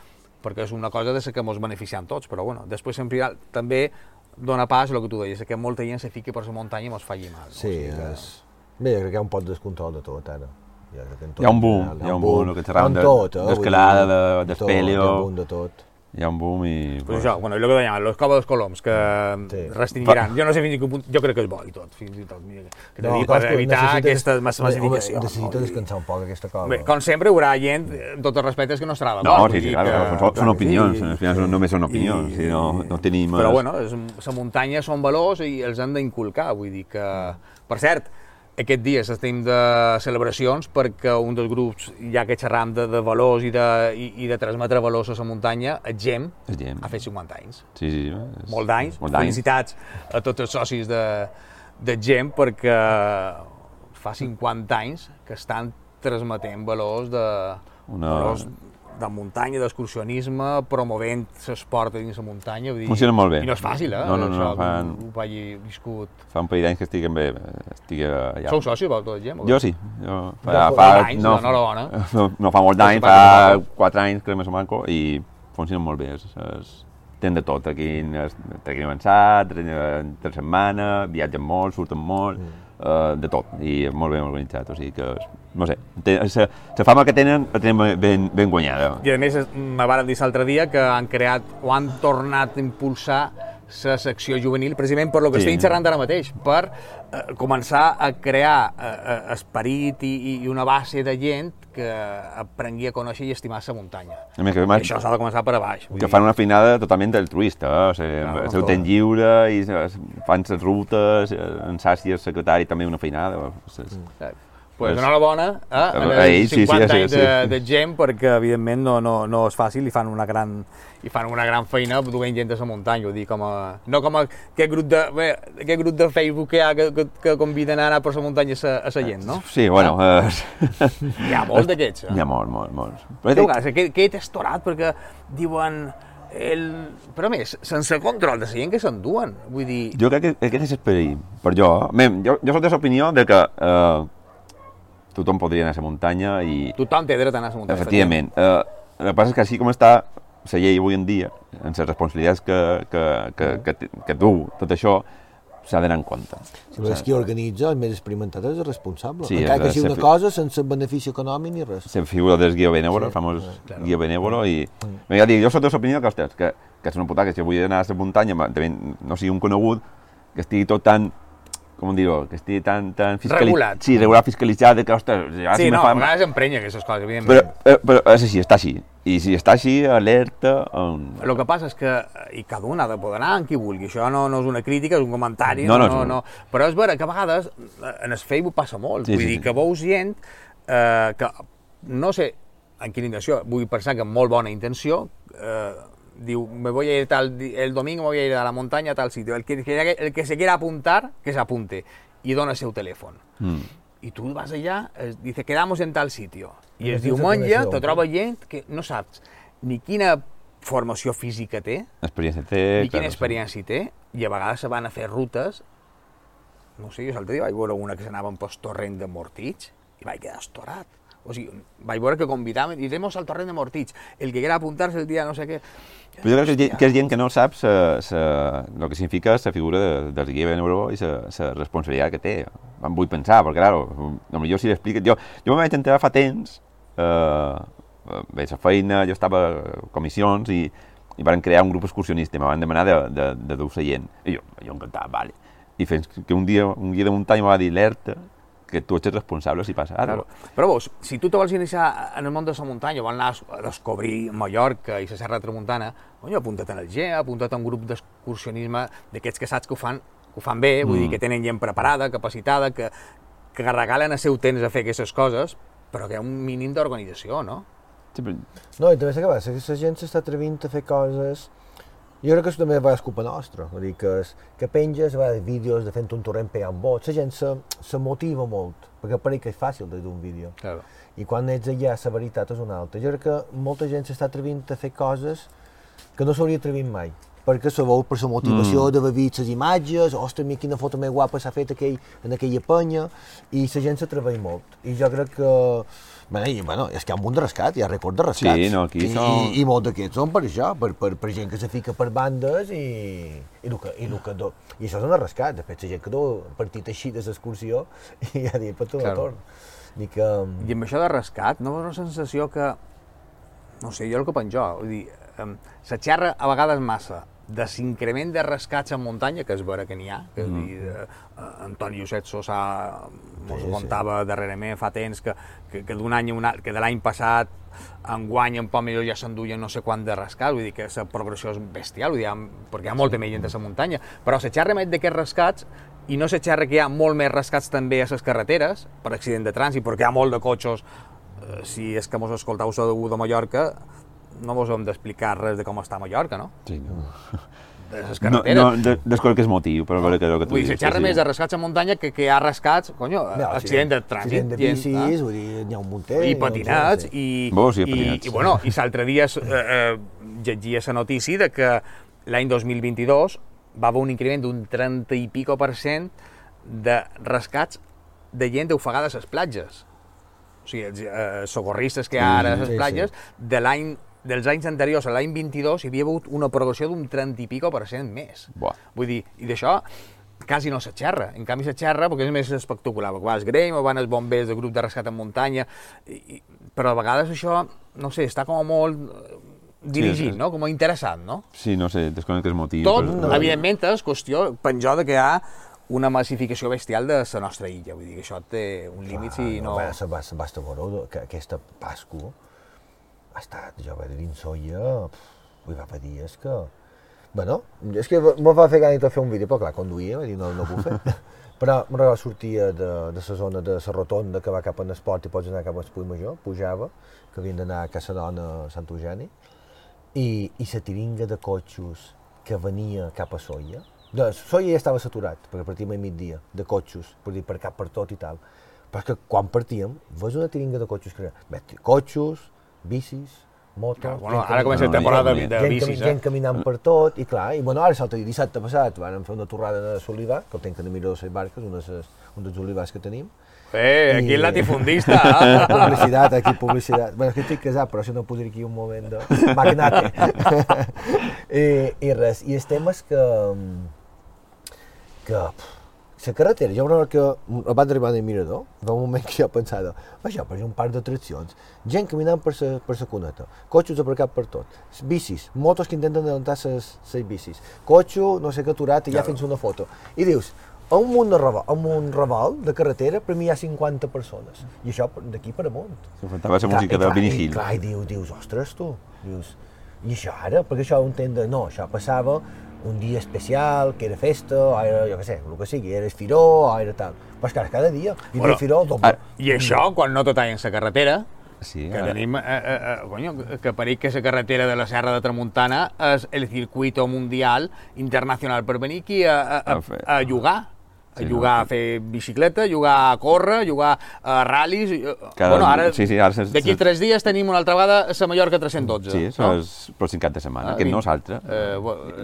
perquè és una cosa de la que ens beneficiem tots, però bueno, després sempre també dona pas el que tu deies, que molta gent se fiqui per la muntanya i mos falli mal. no? Sí, O sigui que- és... Bé, jo crec que hi ha un pot descontrol de tot, ara. Ja, tot, Hi ha un boom, hi ha un boom, el que xerràvem eh, d'escalada, dir, de- en tot, d'espeleo. Hi ha un boom de tot. Hi ha un boom i... Pues això, bueno, el que dèiem, los dels Coloms, que Sí. restringiran. Jo no sé fins i quin punt, jo crec que és bo i tot, fins i tot. mira, Que no, dir, clar, per evitar necessites- aquesta massificació. No? descansar un poc aquesta cosa. Bé, com sempre, hi haurà gent, eh, amb tot el respecte, que no estarà d'acord. No, sí, sí, dir claro, que- són, són opinions, sí, al final són, només són opinions, i- si no, no tenim... Però bueno, és, la muntanya són valors i els hem d'inculcar, vull dir que... Per cert, aquest dia estem de celebracions perquè un dels grups, ja que xerram de, de valors i de, i, i de transmetre valors a la muntanya, el GEM, El GEM. ha fet 50 anys. Sí, sí, és-. Molt d'anys. Felicitats a tots els socis de, de GEM perquè fa 50 anys que estan transmetent valors de, Una- valors de muntanya, d'excursionisme, promovent l'esport dins la muntanya. Vull dir, Funciona molt bé. I no és fàcil, eh? No, no, no, això, fan- ho hagi viscut. Fa un parell d'anys que estic bé, estic allà. Sou socis, vosaltres, o què? Jo sí. Jo, fa, fa fa, anys, no, enhorabona. *laughs* no, no fa molt d'anys, fa suposo 4 anys que més o manco i funciona molt bé. És, és, tenen de tot, aquí tenen avançat, entre setmana, viatgen molt, surten molt, eh, de tot, i molt ben organitzat, o sigui que, no sé, te- la la fama que tenen la tenen ben, ben guanyada. I a més, me varen dir l'altre dia que han creat o han tornat a impulsar la secció juvenil precisament per lo que Sí. estem xerrant ara mateix, per eh, començar a crear eh, eh, esperit i, i una base de gent que aprengui a conèixer i estimar la muntanya. A més, que, I més, això s'ha de començar per a baix. vull que dir. fan una finada totalment altruista, eh? o sigui, Claro, el seu temps lliure, i es- fan les rutes, eh, en Sassi, el secretari, també una feinada. És, Eh, Pues enhorabona eh, A en ell, els sí, sí, 50 sí, anys sí. de, de gent, perquè evidentment no, no, no és fàcil i fan una gran, i fan una gran feina duent gent a la muntanya, vull dir, com a, no com a aquest grup de, bé, aquest grup de Facebook que hi ha que, que, que conviden a anar per la muntanya a, a la gent, no? Sí, bueno, eh, Hi ha molts d'aquests. hi Eh? ha molt, molt, molt. Que a vegades aquest, aquest és torat perquè diuen el... però més, sense control de la gent que s'enduen, vull dir, Jo crec que aquest és el perill. Per jo, mem, jo, jo soc de l'opinió de que eh, tothom podria anar a la muntanya i, tothom té dret a anar a la muntanya. efectivament, eh, el que passa és que així com està la llei avui en dia, en les responsabilitats que, que, que, que, que, que du tot això, s'ha d'anar en compte. Si no és qui organitza, el més experimentat és el responsable. Sí, Sí, Encara que sigui una cosa sense benefici econòmic ni res. la figura del guia benèvolo, Sí, el famós claro. guia benèvolo, i... Mm. Ja dic, jo soc de l'opinió que, ostres, que, que és una putada que si vull anar a la muntanya, no sigui un conegut, que estigui tot tan com dir-ho, que estigui tan, tan Regulat. Sí, regulat, fiscalitzat, que, ostres, ja Sí, si no, fa... a vegades emprenya aquestes coses, evidentment. Però, eh, però és així, està així. I si està així, alerta... Um... El que passa és que, i cada un ha de poder anar amb qui vulgui, això no, no és una crítica, és un comentari, No, no, no, no, un- però és vera que a vegades eh, en el Facebook passa molt, Sí, vull sí, dir sí. que veus gent eh, que, no sé en quina intenció, vull pensar que amb molt bona intenció, eh, diu, me voy a ir tal, el domingo me voy a ir a la montaña a tal sitio, el que, el que se quiera apuntar, que se apunte, i dona el seu telèfon. Mm. i tu vas allà, es dice, quedamos en tal sitio. I el diumenge te troba gent que no saps ni quina formació física té, Experiència té... ni quina experiència té, i a vegades se van a fer rutes, no sé, jo l'altre dia vaig veure una que s'anava pel torrent de Mortig i vaig quedar estorat. O sigui, vaig veure que convidaven, i iremos al torrent de Mortig, el que quiera apuntar-se el dia no sé què. Però jo crec que, que és gent que no sap sa, sa, el que significa la figura de, del guia benèvolo i la responsabilitat que té. Em vull pensar, perquè, clar, potser si l'expliques... Jo, jo me vaig enterar fa temps, eh, bé, la feina, jo estava a comissions i, i van crear un grup excursionista i me van demanar de, de, de dur la gent. I jo, jo encantat, vale. I fins que un dia un guia de muntanya me va dir, alerta, que tu ets responsable si passa Claro. alguna Però vos, si tu te vols iniciar en el món de la muntanya, vols anar a descobrir Mallorca i la Serra Tramuntana, coño, apunta't en el GE, apunta't a un grup d'excursionisme d'aquests que saps que ho fan, que ho fan bé, vull Mm. dir que tenen gent preparada, capacitada, que, que regalen el seu temps a fer aquestes coses, però que hi ha un mínim d'organització, no? Sí, però No, i també s'ha acabat, la gent s'està atrevint a fer coses... Jo crec que això també va ser culpa nostra, vull dir que, es, que penges va, vídeos de fent un torrent pegant bots, la gent se, se motiva molt, perquè pareix que és fàcil de dur un vídeo. Claro. I quan ets allà, la veritat és una altra. Jo crec que molta gent s'està atrevint a fer coses que no s'hauria atrevit mai, perquè se veu per la motivació mm. d'haver vist les imatges, ostres, mira quina foto més guapa s'ha fet aquell, en aquella penya, i la gent s'atreveix molt. I jo crec que... Bueno, i, bueno, és que hi ha un munt de rescat, hi ha rècord de rescats. Sí, no, aquí I, són- i, i molts d'aquests són per això, per, per, per gent que se fica per bandes i, i, el que, i, el que do, i això són els rescats. De fet, la gent que deu partit així de l'excursió *laughs* i ja dic, per tot Claro. torn. Ni que... I amb això de rescat, no és una sensació que... No sé, jo el que penjo, vull dir, se xerra a vegades massa de l'increment de rescats en muntanya, que és vera que n'hi ha, que mm. dir, eh, eh, Antoni Josep Sosa mos Sí, sí, sí. contava darrerament fa temps que, que, que d'un any a un altre, que de l'any passat enguany en poc millor ja s'enduien no sé quant de rescats, vull dir que la progressió és bestial, vull dir, perquè hi ha molta més gent a la muntanya, però se xerra més d'aquests rescats i no se xerra que hi ha molt més rescats també a les carreteres per accident de trànsit, perquè hi ha molt de cotxos, eh, si és que mos escoltau segur de Mallorca, no vos hem d'explicar res de com està Mallorca, no? sí, no. De les No, carreteres. no, de, desconec motiu, però veure que és el que tu Vull dius. xerra sí, més sí. de rescats a muntanya que que hi ha rescats, conyo, No, accident de trànsit, Accident de gent, bicis, ah, vull dir, n'hi ha un muntet. i patinats, i, Vos, i i, patinats. i, bueno, i l'altre dia eh, eh, llegia la notícia de que l'any 2022 va haver un increment d'un 30 i pico per cent de rescats de gent ofegada a les platges. O sigui, els eh, socorristes que hi ha ara a les Sí, sí. platges, de l'any dels anys anteriors a l'any 22 hi havia hagut una progressió d'un 30 i pico per cent més. Buah. Vull dir, i d'això quasi no se xerra. En canvi se xerra perquè és més espectacular, va el Grem o van els bombers del grup de rescat en muntanya, i, i, però a vegades això, no sé, està com a molt eh, dirigit, és- no? Com a interessat, no? Sí, no sé, desconec que és motiu. Tot, però- no. evidentment, és qüestió, penjó de que hi ha una massificació bestial de la nostra illa, vull dir que això té un límit si no... Va, va, va, veure que aquesta Pasco ha estat, jo vaig dir, soia, vull va dir, és que... Bueno, és que me va fer gana de fer un vídeo, però clar, conduïa, vaig dir, no, no puc fer. *laughs* però me'n recordo, sortia de, de la zona de la rotonda que va cap a l'esport i pots anar cap a l'Espull Major, pujava, que havien d'anar a Casadona, a Sant Eugeni, i, i la tiringa de cotxos que venia cap a Soia, de, Soia ja estava saturat, perquè partíem a migdia, de cotxos, per dir, per cap per tot i tal. Però és que quan partíem, veus una tiringa de cotxos que... Cotxos, bicis, motos... Clar, bueno, gent ara comença la temporada de, de gent, bicis, cami- eh? gent caminant per tot, i clar, i bueno, ara dia, dissabte passat, vam fer una torrada de l'Olivar, que ho tenc que a mirar les barques, una de ses, un dels olivars que tenim. Eh, aquí el latifundista, eh? *laughs* Publicitat, aquí publicitat. Bueno, que estic casat, però això no podria aquí un moment de magnate. I, *laughs* I res, i el tema és que, que pff, la carretera, jo recordo que abans d'arribar al mirador, va un moment que jo pensava, això, però és un parc d'atraccions, gent caminant per la per sa cuneta, cotxos aparcats per tot, bicis, motos que intenten adelantar les bicis, cotxo, no sé què, aturat, i ja Claro. fins una foto. I dius, a un munt de raval, a un raval de carretera, per mi hi ha 50 persones, i això per- d'aquí per amunt. Se faltava la música i de Benny i Hill. Clar, i dius, dius, ostres, tu, dius, i això ara? Perquè això ho entenc de, no, això passava un dia especial, que era festa, o era, jo què sé, el que sigui, era firó, o era tal. Però és que ara cada dia, i Bueno, firó, el doble. I això, quan no te tallen la carretera, Sí, que ara- tenim, eh, eh, eh, conyo, que perill que la carretera de la Serra de Tramuntana és el circuito mundial internacional per venir aquí a, a, a, a jugar. A Sí, jugar no? a fer bicicleta, jugar a córrer, jugar a ral·lis... eh, Cada- bueno, ara, sí, sí, ara se- d'aquí tres dies tenim una altra vegada a la Mallorca 312. Sí, això no? és pel cincat de setmana, Ah, que no és altre. Eh, eh,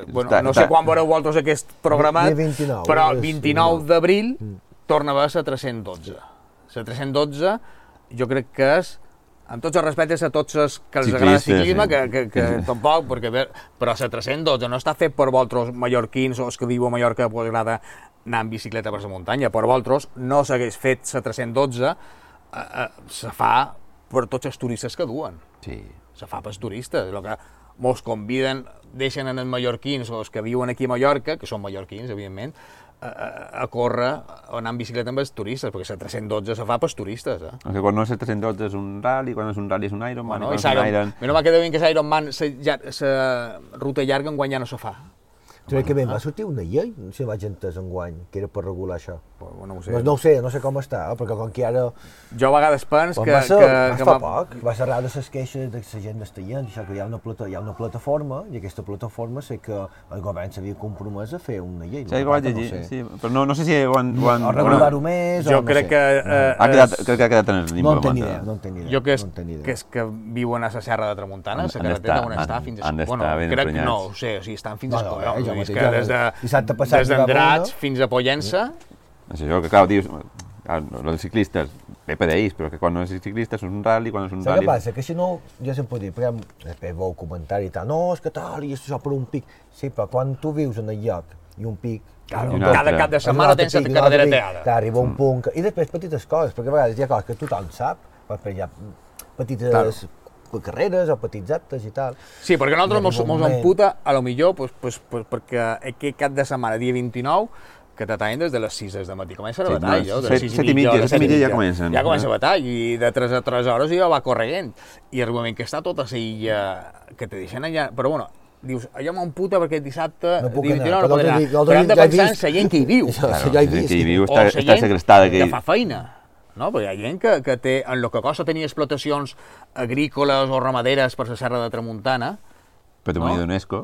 bueno, Està- no sé està- quan veureu vosaltres aquest programat, Dia 29, però el 29 d'abril torna a la 312. La 312 jo crec que és amb tots els respectes a tots els que els agrada ciclisme, sí. que, que, que tampoc, perquè, però la 312 no està fet per vosaltres mallorquins o els que viu a Mallorca que us agrada anar en bicicleta per la muntanya. Per vosaltres no s'hagués fet la 312, eh, eh, se fa per tots els turistes que duen Sí. se fa pels turistes, el que mos conviden, deixen en els mallorquins o els que viuen aquí a Mallorca, que són mallorquins, evidentment, a, a, córrer o anar en bicicleta amb els turistes, perquè la 312 se fa pels turistes, eh? O sigui, quan no és el 312 és un rally, quan és un rally és un Ironman, Bueno, quan i és un Iron, Iron... Menos mal que deuen que l'Ironman, la ruta llarga enguany ja no se fa. Crec que bé, va sortir una llei, no sé si vaig entès enguany, que era per regular això. Bueno, no ho sé. No, no ho sé, no sé com està, eh, perquè com que ara... Jo a vegades pens que... va ser, que, que, que fa poc, va ser de les queixes de la gent d'Estallent, això que hi ha, una plata, hi ha una plataforma, i aquesta plataforma sé que el govern s'havia compromès a fer una llei. Sí, que ho vaig no llegir, sé. sí, però no, no sé si ho han... Ho han O regular-ho més, Jo o no crec sé. que... Eh, ha quedat, és- crec que ha quedat en el limbo. No en massa. idea, no en tenc idea. Jo que és, no que és que viuen a la Serra de Tramuntana, la carretera on està fins a... han d'estar bueno, ben crec, emprenyats. no, ho sé, o sigui, estan fins No, a dir, mateix, que des de, dissabte passat des una- fins a Pollença, És això, que clar, dius, clar, el dels ciclistes, bé per ells, però que quan no és ciclista és un rally, quan és un Saps rally... què passa? Que si no, jo sempre dic, perquè després veu comentari i tal, no, és que tal, i és això per un pic. Sí, però quan tu vius en el lloc i un pic, Claro, cada cap de setmana tens la carretera teada. Clar, arriba un punt, que... i després petites coses, perquè a vegades hi ha coses que tothom sap, però hi ha petites Claro. Carreres o petits actes i tal. Sí, perquè a nosaltres mos, mos moment- emputa, a lo millor, pues, pues, pues, perquè aquest cap de setmana, dia 29, que t'atallen des de les 6 de matí. Comença la Sí, batalla, no, jo, de set- les 6 set i mitja, mitja, a les set i set mitja ja comencen, Ja comença la batalla, i de 3 a 3 hores ja va corregent. I el moment que està tota la illa, que te deixen allà... Però bueno, dius, allò m'emputa perquè dissabte, No puc dia anar, 29 no però anar. Però hem de pensar en la gent que hi viu. Això, Claro, això ja he vist. que hi viu o està, la està gent segrestada. Que, que fa feina. No? Perquè hi ha gent que, que té, en el que costa tenir explotacions agrícoles o ramaderes per la serra de Tramuntana, Patrimoni No? d'UNESCO.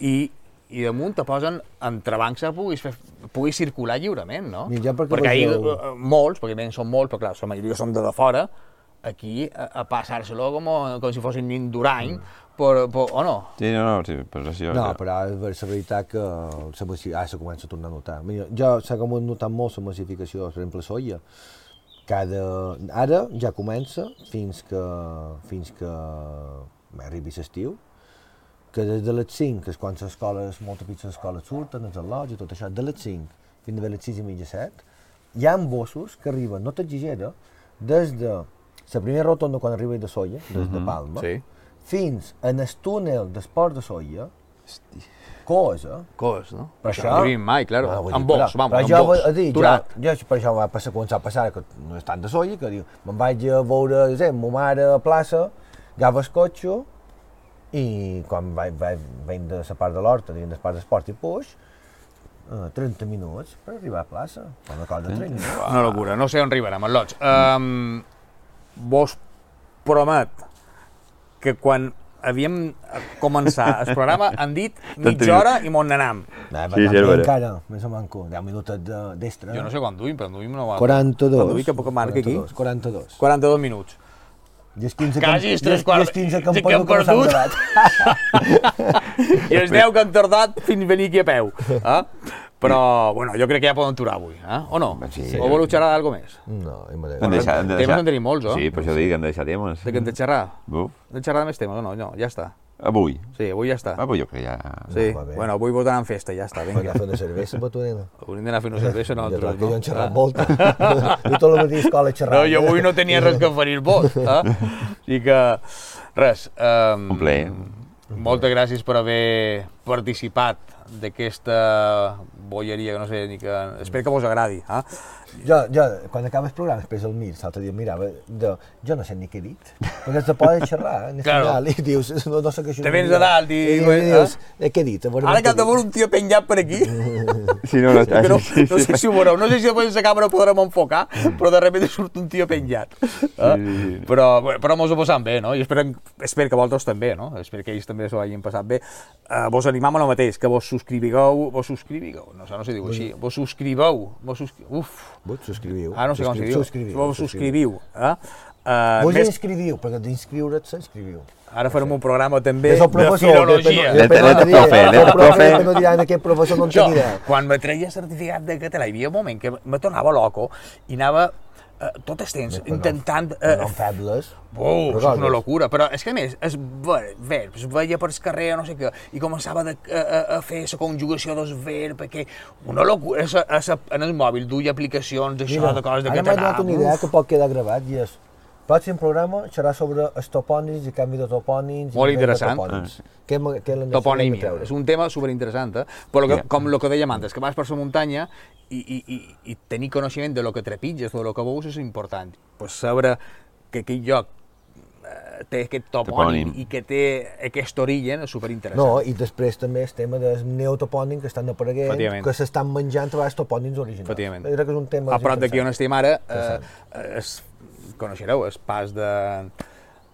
i, i damunt te posen entrebancs que puguis, fer, puguis circular lliurement, no? Mira, perquè perquè ahir vegeu- eh, molts, perquè evidentment són molts, però clar, la majoria són de, de fora, aquí a, a passar-se-lo com, com si fossin nin d'Urany, per, per, o no? Sí, no, no, sí, però és això. No, que- però és la veritat que la massi... ara se comença a tornar a notar. Mira, jo s'ha com notat molt la massificació, per exemple, soia. Cada... Ara ja comença fins que, fins que arribi l'estiu, que des de les 5, que és quan les escoles, moltes petites escoles surten, els al·lots i tot això, de les 5 fins a les 6 i mitja 7, hi ha bossos que arriben, no t'exagero, des de la primera rotonda quan arriba de Solla, des de Palma, Sí. fins en el túnel d'esport de Solla, Cos, no? per Això això... vivim mai, claro. Ah, amb però- vamos, però amb jo, vull dir, jo, jo, per això va passar, començar a passar, que no és tant de solla, que diu, me'n vaig a veure, no sé, ma mare a plaça, agafo el cotxe, i quan vaig, vaig, venc de la part de l'horta, diguem, de la part d'esport i puix, eh, 30 minuts per arribar a plaça, una cosa de tren. no? Una locura, no sé on arribarem, els lots. Um, vos promet que quan havíem començat el programa han dit *laughs* mitja hora i m'on anam. Sí, sí, sí, encara, més o manco, 10 minuts de- d'extra. Jo no sé quan duim, però duim no va... 42. Quan duim, que poc marca aquí. 42, 42. 42 minuts. *laughs* I els 15 Quasi els i els 15 que hem que perdut, quedat. I els 10 que han tardat fins venir aquí a peu. *laughs* Eh? Però, bueno, jo crec que ja poden aturar avui, eh? o no? Sí. o voleu xerrar d'algo més? No, hem de... Hem de deixar, hem de Temes deixar... en tenim molts, oh? Sí, per això dic, hem de deixar temes. De què hem de xerrar? Buf. Hem de xerrar de més temes o no? No, ja està. Avui. Sí, avui ja està. Ah, però jo crec que ja... Sí, bé. bueno, avui votaran en festa, ja està, vinga. de fer una cervesa tu, nena. Hauríem d'anar a fer una cervesa nosaltres, que jo no? he xerrat Ah. molt. Jo tot el matí a escola xerrant. No, jo avui no tenia res que oferir vos. Eh? *laughs* I que, res... Um, Un plaer. Moltes gràcies per haver participat d'aquesta bolleria que no sé ni que... Espero que vos agradi. Eh? Jo, jo, quan acaba el programa, després el mir, l'altre dia mirava, de, jo no sé ni què he dit, perquè se pot xerrar, en Claro. final, i dius, no, no sé què això. Te vens a dalt i- I, i dius, eh, què he dit? Ara que he de veure un tio penjat per aquí, *laughs* Sí, no, no, que no, sí, no sé si ho veureu, no sé si després la càmera podrem enfocar, però de sobte surt un tio penjat. Eh? sí. Però, bé, però mos ho passam bé, no? I espero, espero que vosaltres també, no? Espero que ells també s'ho hagin passat bé. Uh, vos animam a lo mateix, que vos subscrivigueu, vos subscrivigueu, no sé, no sé dir-ho així, vos subscriveu, vos subscriveu, uf, Vos subscriviu. ah, no sé com se diu, Subscriviu. vos subscriviu, eh? Uh, Vos més, inscriviu, perquè d'inscriure't s'inscriviu. ara farem un programa també de filologia. Del- del profe, del profe. Que no diran aquest professor no en té idea. quan me treia certificat de català, hi havia un moment que me tornava loco i anava eh, tot el temps intentant... Eh, No febles. Oh, és una locura, però és que a més, es, ve, ver, es veia per carrer, no sé què, i començava de, a, a, a fer la conjugació dels verbs, perquè una locura, a, a, a, en el mòbil duia aplicacions d'això, de coses de ara m'ha català. donat una idea uf. que pot quedar gravat i és pròxim programa serà sobre els topònims i canvi de topònims. i Molt de interessant. topònims. A Toponímia. És un tema superinteressant, eh? Però que, com el que dèiem antes, que vas per la muntanya i, i, i, i tenir coneixement de lo que trepitges, de lo que veus, és important. Pues saber que aquell lloc té aquest topònim, Topònim. i que té aquest origen és superinteressant. No, i després també el tema del neotopònim que estan apareguent, Efectivament. que s'estan menjant a vegades topònims originals. Efectivament. Jo crec que és un tema a prop d'aquí on estem ara, eh, es, coneixereu el pas de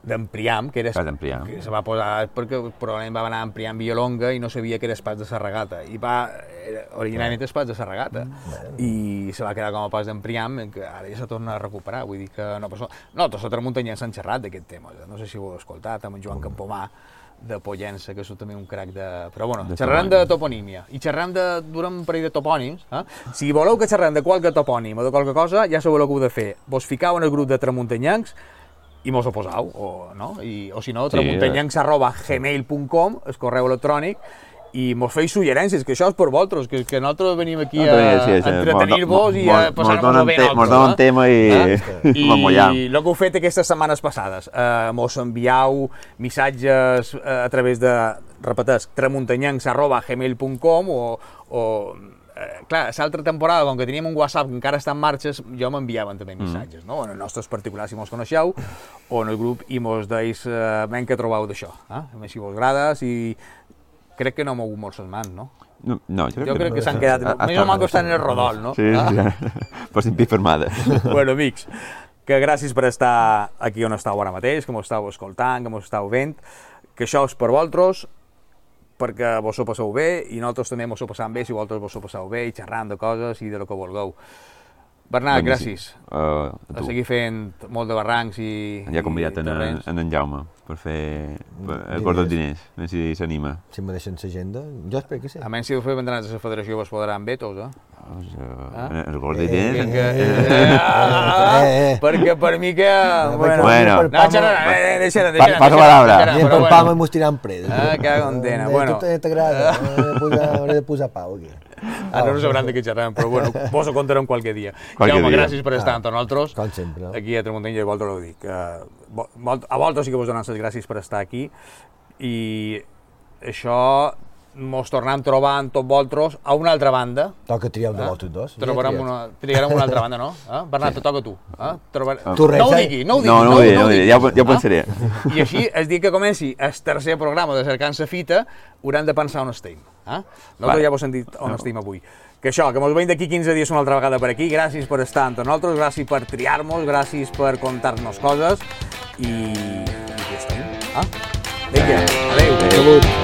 d'en Priam, que era Priam. que se va posar perquè probablement va anar en Priam Villalonga i no sabia que era el pas de Sarragata i va, era, originalment el pas de Sarragata i se va quedar com a pas d'en Priam que ara ja se torna a recuperar vull dir que no passa... no, tots els tramuntanyans s'han xerrat d'aquest tema no sé si ho heu escoltat amb en Joan Campomà de Pollença, que és també un crac de... Però bueno, De topònims. de toponímia i xerrem de, durant un parell de topònims. Eh? Si voleu que xerrem de qualque topònim o de qualque cosa, ja sabeu el que heu de fer. Vos ficau en el grup de tramuntanyancs i mos ho posau, o, no? I, o si no, Sí, arroba gmail.com, el correu electrònic, i mos feis suggerències, que això és per vosaltres, que, que nosaltres venim aquí a, sí, sí, a entretenir-vos i a passar-nos bé te- nosaltres. mos donen eh? tema i- *laughs* Eh? i el que heu fet aquestes setmanes passades, eh, mos enviau missatges eh, a través de, repeteix, tramuntanyancs arroba gmail.com o, o eh, clar, l'altra temporada, com que teníem un WhatsApp que encara està en marxa, jo m'enviaven també missatges, no? En els nostres particulars, si mos coneixeu, o en el grup, i mos deis eh, ben que trobeu d'això. Eh? A si vos agrada, si... Crec que no mogut molt les mans, no? No, no, jo crec Jo que, crec no. que s'han quedat... Ah, Més o menys estan en el rodol, no? Sí, Ah? *laughs* sí. Però sin fermada. *laughs* bueno, amics, que gràcies per estar aquí on estàu ara mateix, que m'ho estàu escoltant, que m'ho estàu veient, que això és per vosaltres, perquè vos ho passeu bé i nosaltres també mos ho passam bé si vosaltres vos ho passeu bé i xerrant de coses i de lo que vulgueu. Bernat, Boníssim. gràcies. Uh, a A seguir fent molt de barrancs i... Ja convidat i en, en, en Jaume per fer per, el cos dels diners, a veure si s'anima. Si me deixen l'agenda, jo espero que sí. A menys si ho feu vendran a la federació vos podran vetos, eh? Pues, uh, Ah? El dels Eh, Eh, eh, ah, eh, eh. perquè per mi que... Bueno, Bueno. no, xerrarà, eh, deixa, deixa, Pa- deixa, passa palabra. deixa, Ni per pam m'ho estiran pres. Ah, que condena. Eh, Bueno. Tu te- t'agrada, hauré de posar- de pau aquí. Ara no sabran de què xerrem, però bueno, vos ho contarem qualque dia. Qualque Jaume, dia. gràcies per estar amb nosaltres. Com sempre. Aquí a Tramuntanya i vosaltres ho dic. vol- A vosaltres sí que vos donem les gràcies per estar aquí i això mos tornem trobant tots vosaltres a una altra banda. Toca triar un de Eh? vosaltres dos. Trobarem una, triarem una altra banda, no? Eh? *laughs* Bernat, te toca tu. Eh? Trobar... Tu res, no ho digui, no ho digui. No, no ho diré, no ho diré, ja ho- ja ho eh? pensaré. I així, el dia que comenci el tercer programa de Cercant Fita, hauran de pensar on estem. Eh? Nosaltres ja vos hem dit on estem avui. Que això, que mos veiem d'aquí 15 dies una altra vegada per aquí. Gràcies per estar amb nosaltres, gràcies per triar-nos, gràcies per contar-nos coses i... i aquí estem. Eh? Vinga, adéu. Salut.